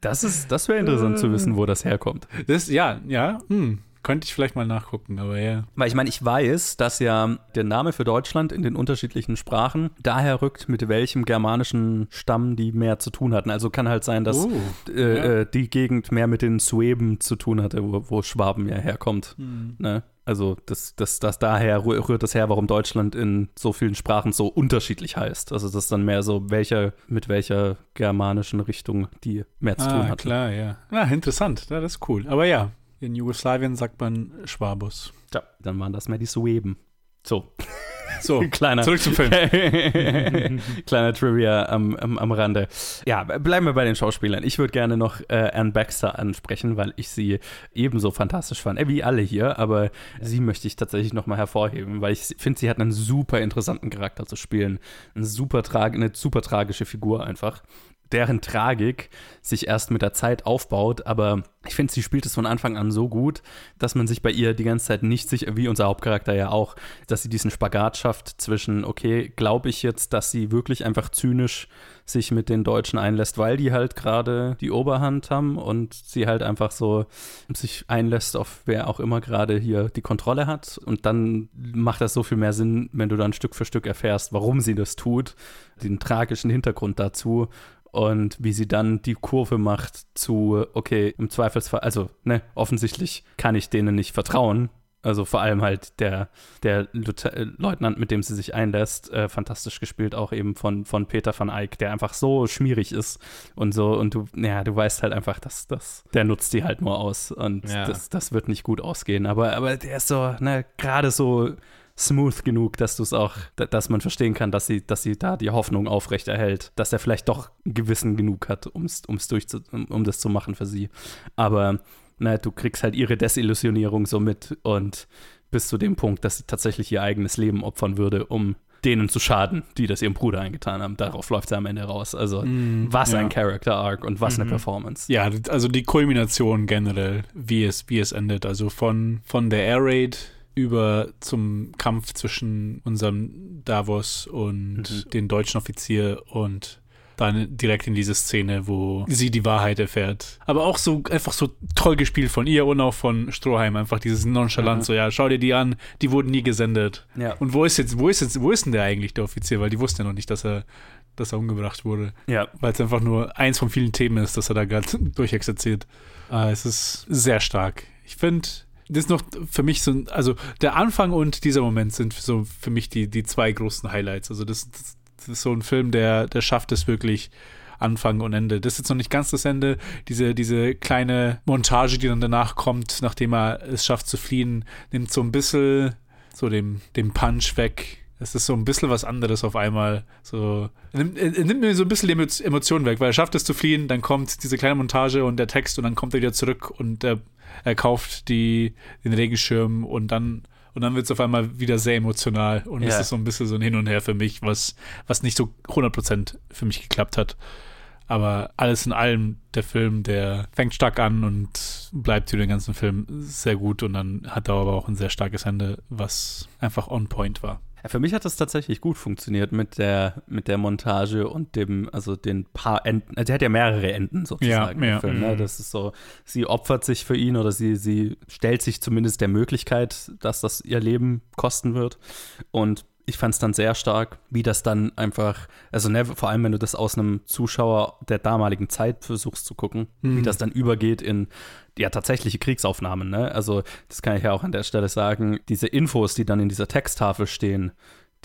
Das das wäre interessant zu wissen, wo das herkommt. Das, ja, ja, hm. Könnte ich vielleicht mal nachgucken, aber ja. Weil ich meine, ich weiß, dass ja der Name für Deutschland in den unterschiedlichen Sprachen daher rückt, mit welchem germanischen Stamm die mehr zu tun hatten. Also kann halt sein, dass Oh, äh, ja. äh, die Gegend mehr mit den Sueben zu tun hatte, wo, wo Schwaben ja herkommt. Hm. Ne? Also das, das, das daher rü- rührt das her, warum Deutschland in so vielen Sprachen so unterschiedlich heißt. Also das ist dann mehr so, welcher, mit welcher germanischen Richtung die mehr zu tun Ah, hat. klar, ja. Ah, interessant. Ja, das ist cool. Aber ja, in Jugoslawien sagt man Schwabus. Ja, dann waren das mehr die Sueben. So, So, kleiner, zurück zum Film. Kleiner Trivia am, am, am Rande. Ja, bleiben wir bei den Schauspielern. Ich würde gerne noch äh, Anne Baxter ansprechen, weil ich sie ebenso fantastisch fand. Äh, wie alle hier, aber sie möchte ich tatsächlich nochmal hervorheben, weil ich finde, sie hat einen super interessanten Charakter zu spielen. Eine super, trag eine super tragische Figur einfach deren Tragik sich erst mit der Zeit aufbaut, aber ich finde, sie spielt es von Anfang an so gut, dass man sich bei ihr die ganze Zeit nicht sicher, wie unser Hauptcharakter ja auch, dass sie diesen Spagat schafft zwischen, okay, glaube ich jetzt, dass sie wirklich einfach zynisch sich mit den Deutschen einlässt, weil die halt gerade die Oberhand haben und sie halt einfach so sich einlässt auf wer auch immer gerade hier die Kontrolle hat. Und dann macht das so viel mehr Sinn, wenn du dann Stück für Stück erfährst, warum sie das tut, den tragischen Hintergrund dazu und wie sie dann die Kurve macht zu, okay, im Zweifelsfall, also, ne, offensichtlich kann ich denen nicht vertrauen. Also vor allem halt der, der äh, Leutnant, mit dem sie sich einlässt, äh, fantastisch gespielt, auch eben von, von Peter van Eyck, der einfach so schmierig ist und so, und du, ja, du weißt halt einfach, dass das, der nutzt die halt nur aus und Ja. das, das wird nicht gut ausgehen. Aber, aber der ist so, ne, gerade so smooth genug, dass du es auch, da- dass man verstehen kann, dass sie, dass sie da die Hoffnung aufrechterhält, dass er vielleicht doch Gewissen genug hat, um's, um's durchzu, um, das zu machen für sie. Aber na, du kriegst halt ihre Desillusionierung so mit und bis zu dem Punkt, dass sie tatsächlich ihr eigenes Leben opfern würde, um denen zu schaden, die das ihrem Bruder eingetan haben. Darauf läuft sie am Ende raus. Also, was ja. ein Character Arc und was eine Performance. Ja, also die Kulmination generell, wie es, wie es endet. Also von, von der Air Raid über zum Kampf zwischen unserem Davos und den deutschen Offizier und dann direkt in diese Szene, wo sie die Wahrheit erfährt. Aber auch so einfach so toll gespielt von ihr und auch von Stroheim. Einfach dieses Nonchalant, so ja, schau dir die an, die wurden nie gesendet. Ja. Und wo ist jetzt, wo ist jetzt, wo ist denn der eigentlich, der Offizier? Weil die wussten ja noch nicht, dass er, dass er umgebracht wurde Ja, weil es einfach nur eins von vielen Themen ist, das er da gerade durchexerziert. Äh, es ist sehr stark. Ich finde, das ist noch für mich so, also der Anfang und dieser Moment sind so für mich die, die zwei großen Highlights. Also das, das, das ist so ein Film, der, der schafft es wirklich. Anfang und Ende. Das ist jetzt noch nicht ganz das Ende. Diese, diese kleine Montage, die dann danach kommt, nachdem er es schafft zu fliehen, nimmt so ein bisschen so dem, dem Punch weg. Es ist so ein bisschen was anderes auf einmal. So, er nimmt, mir so ein bisschen die Emo- Emotionen weg, weil er schafft es zu fliehen, dann kommt diese kleine Montage und der Text und dann kommt er wieder zurück und er, er kauft die, den Regenschirm und dann und dann wird es auf einmal wieder sehr emotional und es Ja. ist so ein bisschen so ein Hin und Her für mich, was, was nicht so 100% für mich geklappt hat. Aber alles in allem, der Film, der fängt stark an und bleibt über den ganzen Film sehr gut und dann hat er aber auch ein sehr starkes Ende, was einfach on point war. Für mich hat das tatsächlich gut funktioniert mit der, mit der Montage und dem, also den paar Enden. Also, er hat ja mehrere Enden sozusagen Ja, im ja. Film. Ne? Mhm. Das ist so, sie opfert sich für ihn oder sie, sie stellt sich zumindest der Möglichkeit, dass das ihr Leben kosten wird. Und ich fand es dann sehr stark, wie das dann einfach, also ne, vor allem, wenn du das aus einem Zuschauer der damaligen Zeit versuchst zu gucken, wie das dann übergeht in ja tatsächliche Kriegsaufnahmen. Ne? Also das kann ich ja auch an der Stelle sagen. Diese Infos, die dann in dieser Texttafel stehen,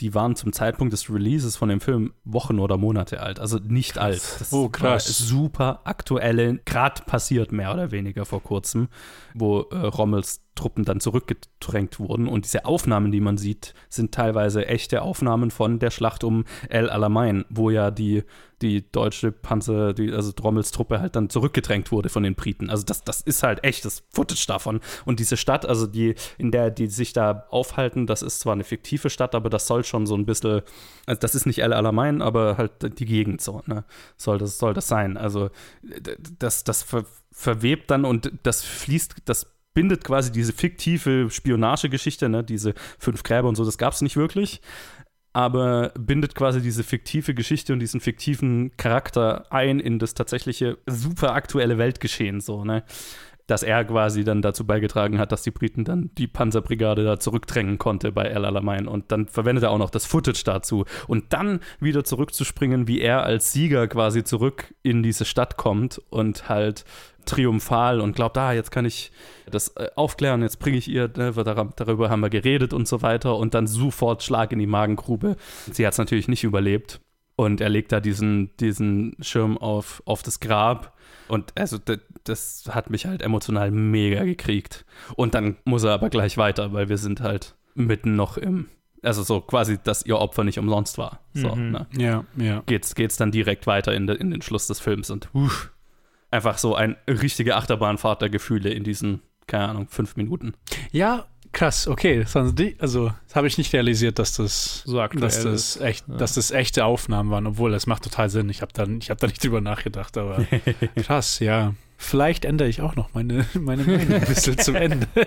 die waren zum Zeitpunkt des Releases von dem Film Wochen oder Monate alt, also nicht alt. Das Oh, krass. war super aktuelle, gerade passiert mehr oder weniger vor kurzem, wo äh, Rommels Truppen dann zurückgedrängt wurden und diese Aufnahmen, die man sieht, sind teilweise echte Aufnahmen von der Schlacht um El Alamein, wo ja die, die deutsche Panzer, die, also Rommels Truppe halt dann zurückgedrängt wurde von den Briten. Also das, das ist halt echtes Footage davon. Und diese Stadt, also die, in der die sich da aufhalten, das ist zwar eine fiktive Stadt, aber das soll schon so ein bisschen, also das ist nicht El Alamein, aber halt die Gegend so, ne? Soll das, soll das sein. Also das, das ver, verwebt dann und das fließt, das bindet quasi diese fiktive Spionagegeschichte, ne, diese fünf Gräber und so, das gab es nicht wirklich, aber bindet quasi diese fiktive Geschichte und diesen fiktiven Charakter ein in das tatsächliche super aktuelle Weltgeschehen, so, ne. dass er quasi dann dazu beigetragen hat, dass die Briten dann die Panzerbrigade da zurückdrängen konnte bei El Alamein. Und dann verwendet er auch noch das Footage dazu. Und dann wieder zurückzuspringen, wie er als Sieger quasi zurück in diese Stadt kommt und halt triumphal und glaubt, ah, jetzt kann ich das äh, aufklären, jetzt bringe ich ihr, ne, darüber haben wir geredet und so weiter und dann sofort Schlag in die Magengrube. Sie hat es natürlich nicht überlebt und er legt da diesen, diesen Schirm auf, auf das Grab und also das, das hat mich halt emotional mega gekriegt. Und dann muss er aber gleich weiter, weil wir sind halt mitten noch im, also so quasi, dass ihr Opfer nicht umsonst war. So, Mhm. ne? Ja, ja. geht's, geht's dann direkt weiter in, de, in den Schluss des Films und uff, einfach so eine richtige Achterbahnfahrt der Gefühle in diesen, keine Ahnung, fünf Minuten. Ja, krass, okay. Das waren die, also, das habe ich nicht realisiert, dass das, So aktuell dass das, ist. echt, Ja. dass das echte Aufnahmen waren, obwohl das macht total Sinn. Ich habe da, ich hab da nicht drüber nachgedacht, aber krass, ja. Vielleicht ändere ich auch noch meine, meine Meinung ein bisschen zum Ende.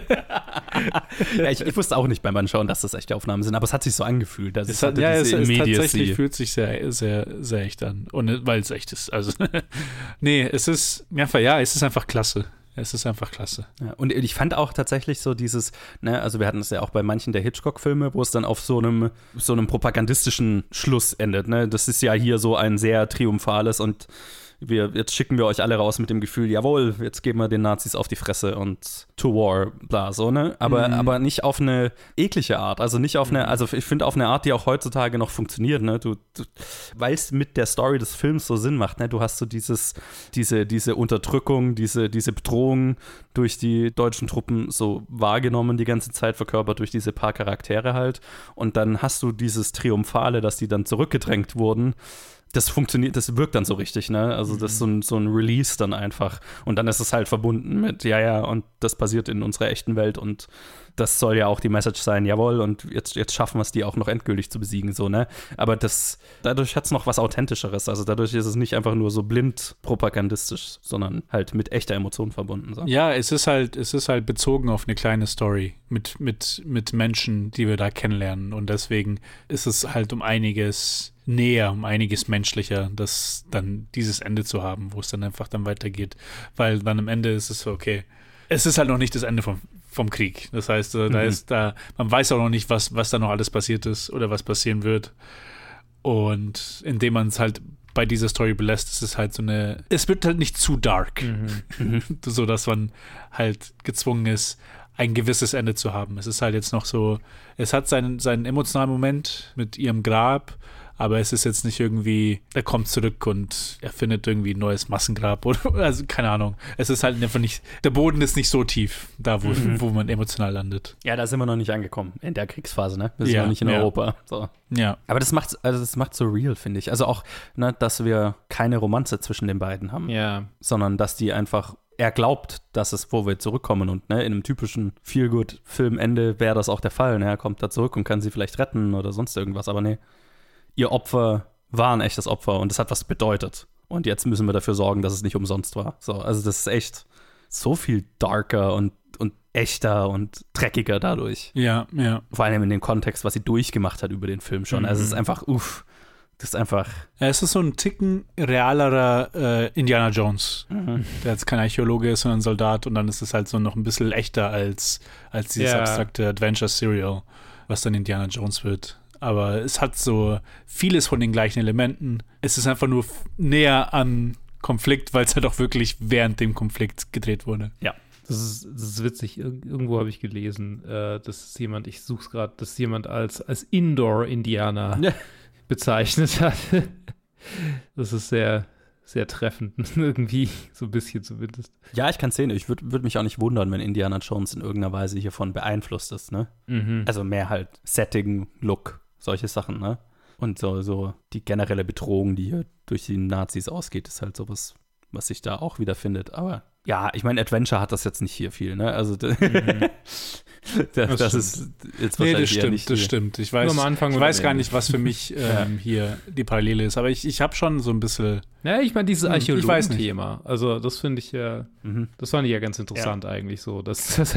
Ja, ich, ich wusste auch nicht beim Anschauen, dass das echte Aufnahmen sind, aber es hat sich so angefühlt. dass Es hat, ja, es, es tatsächlich fühlt sich sehr, sehr, sehr echt an. Und weil es echt ist. Also, nee, es ist einfach, ja, es ist einfach klasse. Es ist einfach klasse. Ja, und ich fand auch tatsächlich so dieses, ne, also wir hatten es ja auch bei manchen der Hitchcock-Filme, wo es dann auf so einem, so einem propagandistischen Schluss endet. Ne? Das ist ja hier so ein sehr triumphales und wir, jetzt schicken wir euch alle raus mit dem Gefühl, jawohl, jetzt geben wir den Nazis auf die Fresse und to war, bla, so, ne? Aber, Mhm. aber nicht auf eine eklige Art. Also nicht auf eine, also ich finde auf eine Art, die auch heutzutage noch funktioniert, ne? Du, du weil es mit der Story des Films so Sinn macht, ne? Du hast so dieses, diese, diese Unterdrückung, diese, diese Bedrohung durch die deutschen Truppen so wahrgenommen, die ganze Zeit verkörpert durch diese paar Charaktere halt. Und dann hast du dieses Triumphale, dass die dann zurückgedrängt wurden das funktioniert, das wirkt dann so richtig, ne? Also das ist so ein, so ein Release dann einfach. Und dann ist es halt verbunden mit, ja, ja, und das passiert in unserer echten Welt und das soll ja auch die Message sein, jawohl, und jetzt, jetzt schaffen wir es, die auch noch endgültig zu besiegen, so, ne? Aber das, dadurch hat es noch was Authentischeres. Also dadurch ist es nicht einfach nur so blind propagandistisch, sondern halt mit echter Emotion verbunden. So. Ja, es ist halt, es ist halt bezogen auf eine kleine Story mit, mit, mit Menschen, die wir da kennenlernen. Und deswegen ist es halt um einiges näher, um einiges menschlicher, das dann dieses Ende zu haben, wo es dann einfach dann weitergeht. Weil dann am Ende ist es so, okay, es ist halt noch nicht das Ende vom, vom Krieg. Das heißt, äh, da Mhm. ist da, man weiß auch noch nicht, was, was da noch alles passiert ist oder was passieren wird. Und indem man es halt bei dieser Story belässt, ist es halt so eine. Es wird halt nicht zu dark, Mhm. so dass man halt gezwungen ist, ein gewisses Ende zu haben. Es ist halt jetzt noch so, es hat seinen, seinen emotionalen Moment mit ihrem Grab, aber es ist jetzt nicht irgendwie, er kommt zurück und er findet irgendwie ein neues Massengrab oder, also keine Ahnung. Es ist halt einfach nicht, der Boden ist nicht so tief, da wo, Mhm. wo man emotional landet. Ja, da sind wir noch nicht angekommen in der Kriegsphase, ne? Wir sind Ja, noch nicht in ja. Europa. So. Ja. Aber das macht also das macht so real, finde ich. Also auch, ne, dass wir keine Romanze zwischen den beiden haben, Ja. sondern dass die einfach er glaubt, dass es, wo wir zurückkommen und ne, in einem typischen Feelgood-Filmende wäre das auch der Fall. Ne? Er kommt da zurück und kann sie vielleicht retten oder sonst irgendwas, aber nee, ihr Opfer war ein echtes Opfer und es hat was bedeutet. Und jetzt müssen wir dafür sorgen, dass es nicht umsonst war. So, also das ist echt so viel darker und, und echter und dreckiger dadurch. Ja, ja. Vor allem in dem Kontext, was sie durchgemacht hat über den Film schon. Also es ist einfach, uff, das ist einfach, Ja, Es ist so ein Ticken realerer äh, Indiana Jones, der jetzt kein Archäologe ist, sondern ein Soldat und dann ist es halt so noch ein bisschen echter als, als dieses Ja. abstrakte Adventure-Serial, was dann Indiana Jones wird. Aber es hat so vieles von den gleichen Elementen. Es ist einfach nur näher an Konflikt, weil es halt auch wirklich während dem Konflikt gedreht wurde. ja. Das ist, das ist witzig. Ir irgendwo habe ich gelesen, äh, dass es jemand, ich suche es gerade, dass jemand als, als Indoor-Indianer Ja. bezeichnet hat. das ist sehr, sehr treffend. Irgendwie, so ein bisschen zumindest. Ja, ich kann sehen. Ich würde würd mich auch nicht wundern, wenn Indiana Jones in irgendeiner Weise hiervon beeinflusst ist, ne? Mhm. Also mehr halt Setting, Look, solche Sachen, ne? Und so, so die generelle Bedrohung, die hier durch die Nazis ausgeht, ist halt sowas, was sich da auch wiederfindet. Aber ja, ich meine, Adventure hat das jetzt nicht hier viel, ne? Also das, das, Das ist jetzt Nee, wahrscheinlich das eher stimmt, nicht das hier. stimmt. Ich weiß, Anfang ich weiß gar nicht, was für mich ähm, hier die Parallele ist, aber ich, ich habe schon so ein bisschen Ja, ich meine, dieses Hm, ich weiß nicht. Archäologen-Thema. Also, das finde ich ja, Mhm. das fand ich ja ganz interessant eigentlich so. Das, das,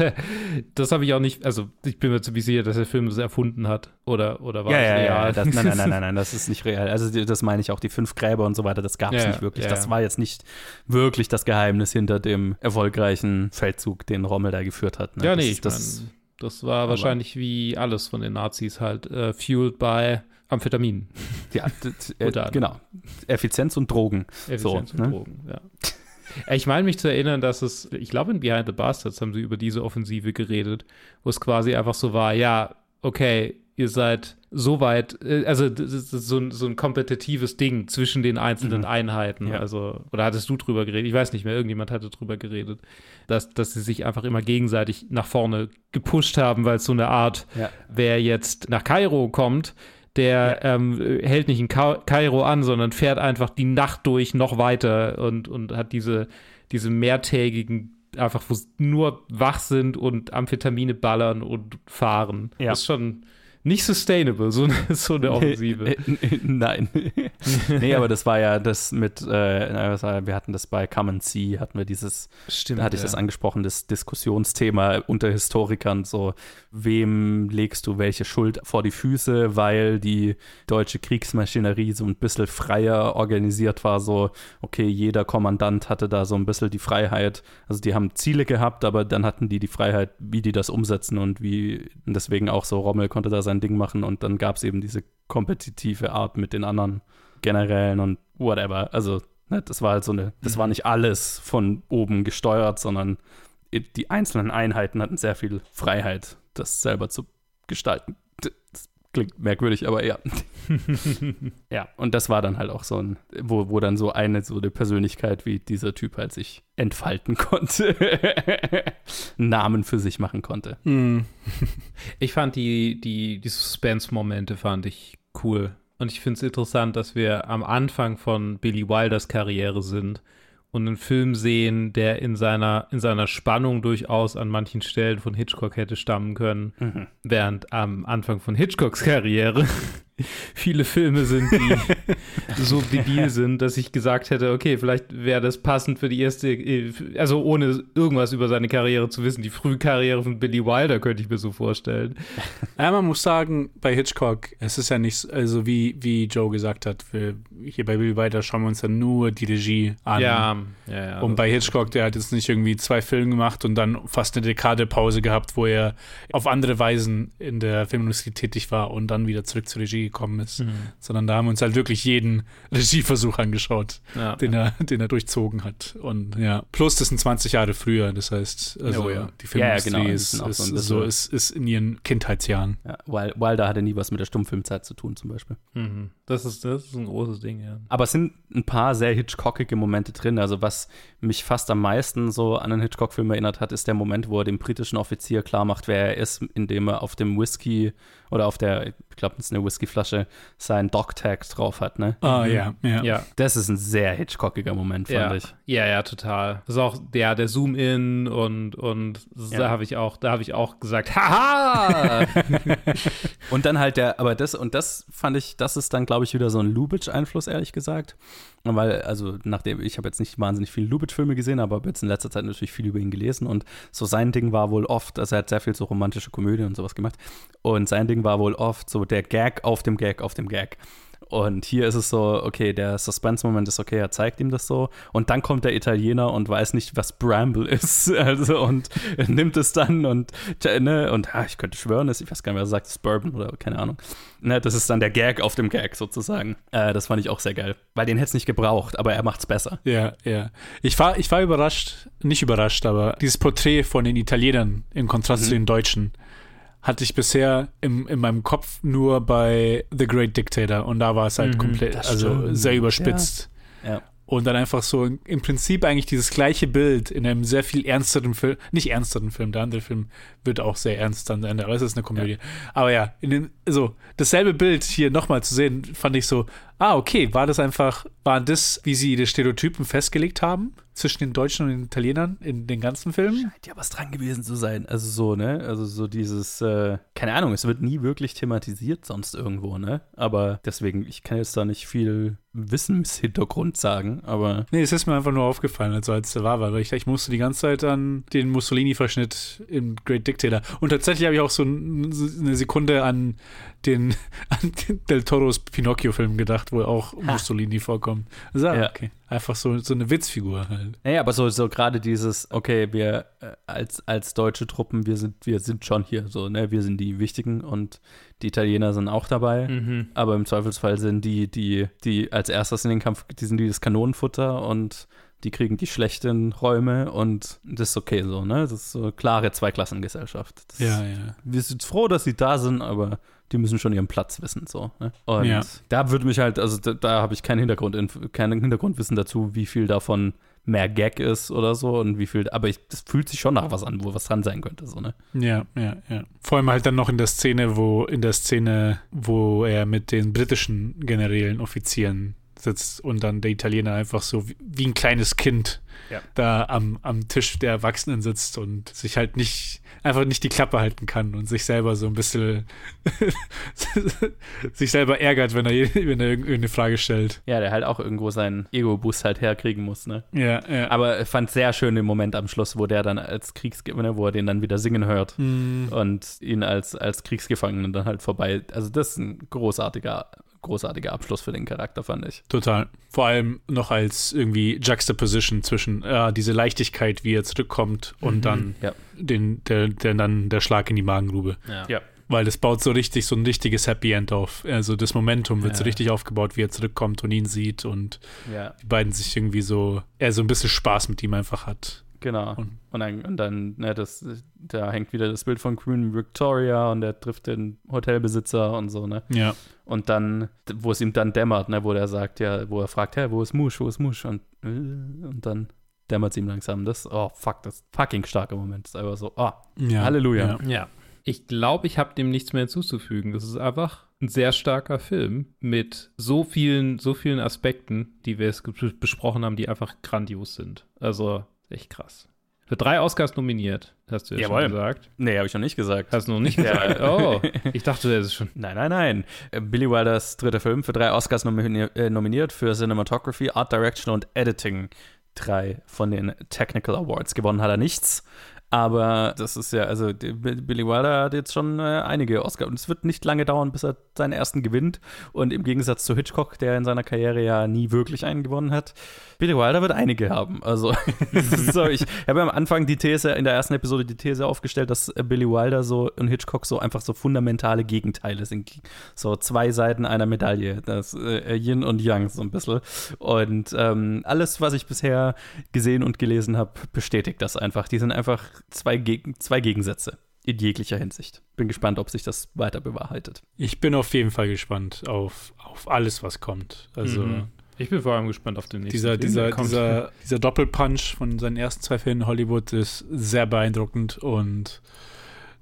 das habe ich auch nicht, also ich bin mir ziemlich sicher, dass der Film das erfunden hat. Oder, oder war Ja, es ja, real? ja, das, nein, nein, nein, nein, nein, das ist nicht real. Also das meine ich auch, die fünf Gräber und so weiter, das gab es Ja, nicht wirklich. ja, Das ja. war jetzt nicht wirklich das Geheimnis hinter dem erfolgreichen Feldzug, den Rommel da geführt hat. Ne? Ja, das, nee, ich das, mein, das war wahrscheinlich wie alles von den Nazis halt äh, fueled by Amphetamin. ja, äh, genau. Effizienz und Drogen. Effizienz So, und ne? Drogen, ja. Ich meine mich zu erinnern, dass es, ich glaube in Behind the Bastards haben sie über diese Offensive geredet, wo es quasi einfach so war, ja, okay, ihr seid so weit, äh, also so ein, so ein kompetitives Ding zwischen den einzelnen Mhm. Einheiten. Ja. Also, oder hattest du drüber geredet? Ich weiß nicht mehr, irgendjemand hatte drüber geredet, dass, dass sie sich einfach immer gegenseitig nach vorne gepusht haben, weil es so eine Art Ja. wer jetzt nach Kairo kommt, der ähm, hält nicht in Ka Kairo an, sondern fährt einfach die Nacht durch noch weiter und, und hat diese, diese mehrtägigen, einfach wo es nur wach sind und Amphetamine ballern und fahren. Ja. Das ist schon nicht sustainable, so eine, so eine Offensive. Äh, äh, Nein. nee, aber das war ja das mit, äh, wir hatten das bei Come and See, hatten wir dieses, Stimmt. da hatte ich das angesprochen, das Diskussionsthema unter Historikern, so, wem legst du welche Schuld vor die Füße, weil die deutsche Kriegsmaschinerie so ein bisschen freier organisiert war, so, okay, jeder Kommandant hatte da so ein bisschen die Freiheit, also die haben Ziele gehabt, aber dann hatten die die Freiheit, wie die das umsetzen und wie, deswegen auch so, Rommel konnte da sein Ding machen und dann gab es eben diese kompetitive Art mit den anderen Generälen und whatever, also ne, das war halt so eine, das war nicht alles von oben gesteuert, sondern die einzelnen Einheiten hatten sehr viel Freiheit, das selber zu gestalten. Das klingt merkwürdig, aber ja. ja, und das war dann halt auch so ein, wo, wo dann so eine, so eine Persönlichkeit wie dieser Typ halt sich entfalten konnte, einen Namen für sich machen konnte. Hm. Ich fand die, die, die Suspense-Momente fand ich cool. Und ich finde es interessant, dass wir am Anfang von Billy Wilders Karriere sind und einen Film sehen, der in seiner, in seiner Spannung durchaus an manchen Stellen von Hitchcock hätte stammen können, Mhm. während am Anfang von Hitchcocks Karriere viele Filme sind, die so debil sind, dass ich gesagt hätte, okay, vielleicht wäre das passend für die erste, äh, also ohne irgendwas über seine Karriere zu wissen, die Frühkarriere von Billy Wilder könnte ich mir so vorstellen. Ja, man muss sagen, bei Hitchcock, es ist ja nicht, so- also wie, wie Joe gesagt hat, wir, hier bei Bill Weiter schauen wir uns ja nur die Regie an. Ja, ja, ja. Und bei Hitchcock, der hat jetzt nicht irgendwie zwei Filme gemacht und dann fast eine Dekade Pause gehabt, wo er auf andere Weisen in der Filmindustrie tätig war und dann wieder zurück zur Regie gekommen ist. Mhm. Sondern da haben wir uns halt wirklich jeden Regieversuch angeschaut, ja. den er, den er durchzogen hat. Und ja, plus das sind 20 Jahre früher. Das heißt, also Oh ja. die Ja, ja, Filmindustrie genau, ist, ist, so ein so ist, ist in ihren Kindheitsjahren. Ja, Wil- Wilder hatte nie was mit der Stummfilmzeit zu tun, zum Beispiel. Mhm. Das, ist, das ist ein großes Ding, ja. Aber es sind ein paar sehr Hitchcockige Momente drin. Also was mich fast am meisten so an einen Hitchcock-Film erinnert hat, ist der Moment, wo er dem britischen Offizier klar macht, wer er ist, indem er auf dem Whisky oder auf der, ich glaube, das ist eine Whiskyflasche, seinen Dog-Tag drauf hat, ne? Ah, Mhm. ja, ja. Ja. Das ist ein sehr Hitchcockiger Moment, fand Ja, ich. ja, ja, total. Das ist auch der, der Zoom-In und, und Ja. da habe ich auch, da habe ich auch gesagt, haha! Und dann halt der, aber das, und das fand ich, das ist dann, glaube ich, wieder so ein Lubitsch-Einfluss, ehrlich gesagt. Weil, also, nachdem, ich habe jetzt nicht wahnsinnig viele Lubitsch-Filme gesehen, aber habe jetzt in letzter Zeit natürlich viel über ihn gelesen. Und so sein Ding war wohl oft, also er hat sehr viel so romantische Komödien und sowas gemacht. Und sein Ding war wohl oft so der Gag auf dem Gag auf dem Gag. Und hier ist es so, okay, der Suspense-Moment ist okay, er zeigt ihm das so. Und dann kommt der Italiener und weiß nicht, was Bramble ist. Also, und nimmt es dann und, ne, und ah, ich könnte schwören, es- ich weiß gar nicht, wer sagt, es Bourbon oder keine Ahnung. Ne, das ist dann der Gag auf dem Gag sozusagen. Äh, das fand ich auch sehr geil. Weil den hätte es nicht gebraucht, aber er macht's besser. Ja, ja. Ich war, ich war überrascht, nicht überrascht, aber dieses Porträt von den Italienern im Kontrast Mhm. zu den Deutschen hatte ich bisher im, in meinem Kopf nur bei The Great Dictator und da war es halt Mhm, komplett, also sehr überspitzt. Ja. Und dann einfach so im Prinzip eigentlich dieses gleiche Bild in einem sehr viel ernsteren Film, nicht ernsteren Film, der andere Film wird auch sehr ernst dann Ende, aber es ist eine Komödie. Aber ja, in den, so, dasselbe Bild hier nochmal zu sehen, fand ich so, Ah, okay. War das einfach, waren das, wie sie die Stereotypen festgelegt haben zwischen den Deutschen und den Italienern in den ganzen Filmen? Scheint ja was dran gewesen zu sein. Also so, ne? Also so dieses, äh, keine Ahnung, es wird nie wirklich thematisiert sonst irgendwo, ne? Aber deswegen, ich kann jetzt da nicht viel Wissenshintergrund sagen, aber. Nee, es ist mir einfach nur aufgefallen, also als der war, weil ich, ich musste die ganze Zeit an den Mussolini-Verschnitt im Great Dictator. Und tatsächlich habe ich auch so eine Sekunde an den, an den Del Toros Pinocchio-Film gedacht, wo auch ha. Mussolini vorkommt. Also, ja. okay. Einfach so, so eine Witzfigur halt. Naja, aber so, so gerade dieses, okay, wir äh, als, als deutsche Truppen, wir sind, wir sind schon hier, so, ne, wir sind die Wichtigen und die Italiener sind auch dabei. Mhm. Aber im Zweifelsfall sind die, die, die als erstes in den Kampf, die sind die das Kanonenfutter und die kriegen die schlechten Räume und das ist okay so, ne? Das ist so eine klare Zweiklassengesellschaft. Das, ja, ja. Wir sind froh, dass sie da sind, aber die müssen schon ihren Platz wissen. So, ne? Und ja. da würde mich halt, also da, da habe ich kein Hintergrund, kein Hintergrundwissen dazu, wie viel davon mehr Gag ist oder so und wie viel, aber ich, das fühlt sich schon nach was an, wo was dran sein könnte, so, ne? Ja, ja, ja. Vor allem halt dann noch in der Szene, wo, in der Szene, wo er mit den britischen Generälen, Offizieren sitzt und dann der Italiener einfach so wie, wie ein kleines Kind ja. da am, am Tisch der Erwachsenen sitzt und sich halt nicht, einfach nicht die Klappe halten kann und sich selber so ein bisschen sich selber ärgert, wenn er, wenn er irgendeine Frage stellt. Ja, der halt auch irgendwo seinen Ego-Boost halt herkriegen muss, ne? Ja, ja. Aber fand sehr schön den Moment am Schluss, wo der dann als Kriegsgefangene, wo er den dann wieder singen hört mhm. und ihn als, als Kriegsgefangenen dann halt vorbei. Also das ist ein großartiger großartiger Abschluss für den Charakter, fand ich. Total. Vor allem noch als irgendwie Juxtaposition zwischen äh, diese Leichtigkeit, wie er zurückkommt und mhm. dann ja. den, der, der, dann der Schlag in die Magengrube. Ja. ja. Weil das baut so richtig so ein richtiges Happy End auf. Also das Momentum wird ja. so richtig aufgebaut, wie er zurückkommt und ihn sieht und die beiden sich irgendwie so, er so ein bisschen Spaß mit ihm einfach hat. Genau. Und, und dann, und dann ne, das, da hängt wieder das Bild von Queen Victoria und er trifft den Hotelbesitzer und so, ne? Ja. Und dann, wo es ihm dann dämmert, ne, wo er sagt, ja, wo er fragt, hey, wo ist Musch, wo ist Musch? Und, äh, und dann dämmert es ihm langsam. Das, oh, fuck, das ist fucking starker Moment. Das ist einfach so, oh, ja, Halleluja. Ja. ja. Ich glaube, ich habe dem nichts mehr hinzuzufügen. Das ist einfach ein sehr starker Film mit so vielen, so vielen Aspekten, die wir jetzt besprochen haben, die einfach grandios sind. Also echt krass. Für drei Oscars nominiert, hast du ja Jawohl. schon gesagt. Nee, habe ich noch nicht gesagt. Hast du noch nicht gesagt? Oh, ich dachte, der ist schon. Nein, nein, nein. Äh, Billy Wilders dritter Film für drei Oscars nominiert, äh, nominiert für Cinematography, Art Direction und Editing. Drei von den Technical Awards. Gewonnen hat er nichts. Aber das ist ja, also Billy Wilder hat jetzt schon äh, einige Oscars und es wird nicht lange dauern, bis er seinen ersten gewinnt. Und im Gegensatz zu Hitchcock, der in seiner Karriere ja nie wirklich einen gewonnen hat, Billy Wilder wird einige haben. Also, so, ich habe am Anfang die These, in der ersten Episode die These aufgestellt, dass äh, Billy Wilder so und Hitchcock so einfach so fundamentale Gegenteile sind. So zwei Seiten einer Medaille. Das äh, Yin und Yang so ein bisschen. Und ähm, alles, was ich bisher gesehen und gelesen habe, bestätigt das einfach. Die sind einfach zwei, Geg zwei Gegensätze in jeglicher Hinsicht. Bin gespannt, ob sich das weiter bewahrheitet. Ich bin auf jeden Fall gespannt auf, auf alles, was kommt. Also mhm. Ich bin vor allem gespannt auf den nächsten dieser, Film. Dieser, dieser, dieser Doppelpunch von seinen ersten zwei Filmen in Hollywood ist sehr beeindruckend und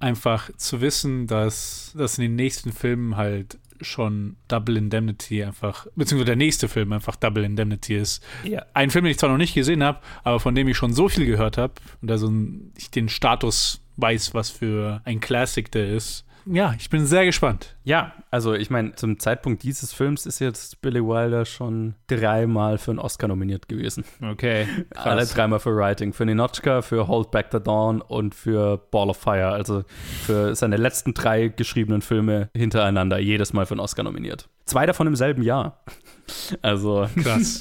einfach zu wissen, dass, dass in den nächsten Filmen halt schon Double Indemnity einfach, beziehungsweise der nächste Film einfach Double Indemnity ist. Ja. Ein Film, den ich zwar noch nicht gesehen habe, aber von dem ich schon so viel gehört habe und also ich den Status weiß, was für ein Classic der ist ja, ich bin sehr gespannt. Ja, also ich meine, zum Zeitpunkt dieses Films ist jetzt Billy Wilder schon dreimal für einen Oscar nominiert gewesen. Okay. Krass. Alle dreimal für Writing. Für Ninochka, für Hold Back the Dawn und für Ball of Fire. Also für seine letzten drei geschriebenen Filme hintereinander jedes Mal für einen Oscar nominiert. Zwei davon im selben Jahr. Also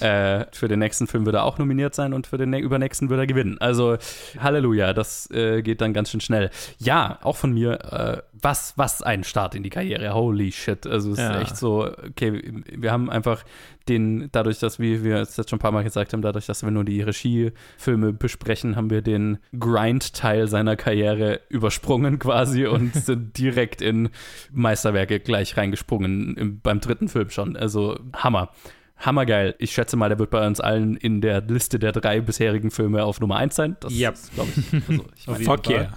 äh, für den nächsten Film wird er auch nominiert sein und für den übernächsten wird er gewinnen. Also Halleluja, das äh, geht dann ganz schön schnell. Ja, auch von mir, äh, was, was ein Start in die Karriere. Holy shit. Also es ja. ist echt so, okay, wir haben einfach den, dadurch, dass wir, wir es jetzt schon ein paar Mal gesagt haben, dadurch, dass wir nur die Regiefilme besprechen, haben wir den Grind-Teil seiner Karriere übersprungen quasi und sind direkt in Meisterwerke gleich reingesprungen im, beim dritten Film schon. Also Hammer. Hammergeil. Ich schätze mal, der wird bei uns allen in der Liste der drei bisherigen Filme auf Nummer 1 sein. Das ja. glaube ich. Also, ich mein, Fuck yeah.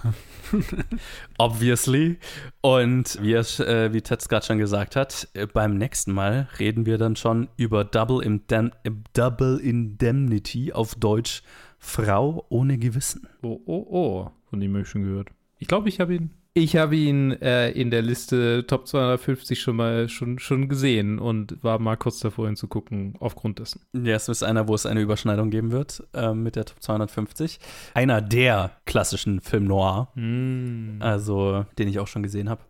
Obviously. Und wie, es, äh, wie Ted gerade schon gesagt hat, äh, beim nächsten Mal reden wir dann schon über Double, Indem Double Indemnity auf Deutsch Frau ohne Gewissen. Oh, oh, oh. Von dem habe ich schon gehört. Ich glaube, ich habe ihn ich habe ihn äh, in der Liste Top 250 schon mal schon, schon gesehen und war mal kurz davor ihn zu gucken, aufgrund dessen. Ja, es ist einer, wo es eine Überschneidung geben wird äh, mit der Top 250. Einer der klassischen Film Noir, mm. also den ich auch schon gesehen habe.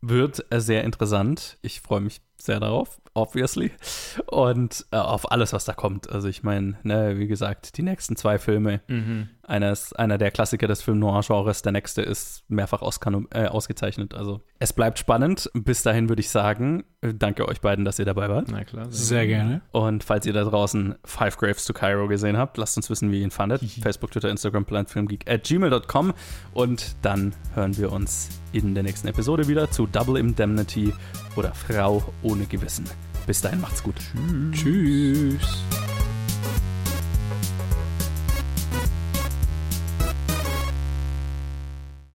Wird sehr interessant. Ich freue mich sehr darauf obviously. Und äh, auf alles, was da kommt. Also ich meine, ne, wie gesagt, die nächsten zwei Filme. Mhm. Einer ist einer der Klassiker des Film Noir-Genres, der nächste ist mehrfach äh, ausgezeichnet. Also es bleibt spannend. Bis dahin würde ich sagen, danke euch beiden, dass ihr dabei wart. Na klar. Sehr, sehr gerne. Und falls ihr da draußen Five Graves to Cairo gesehen habt, lasst uns wissen, wie ihr ihn fandet. Facebook, Twitter, Instagram, planetfilmgeek at gmail.com. Und dann hören wir uns in der nächsten Episode wieder zu Double Indemnity oder Frau ohne Gewissen. Bis dahin macht's gut. Tschüss. Tschüss.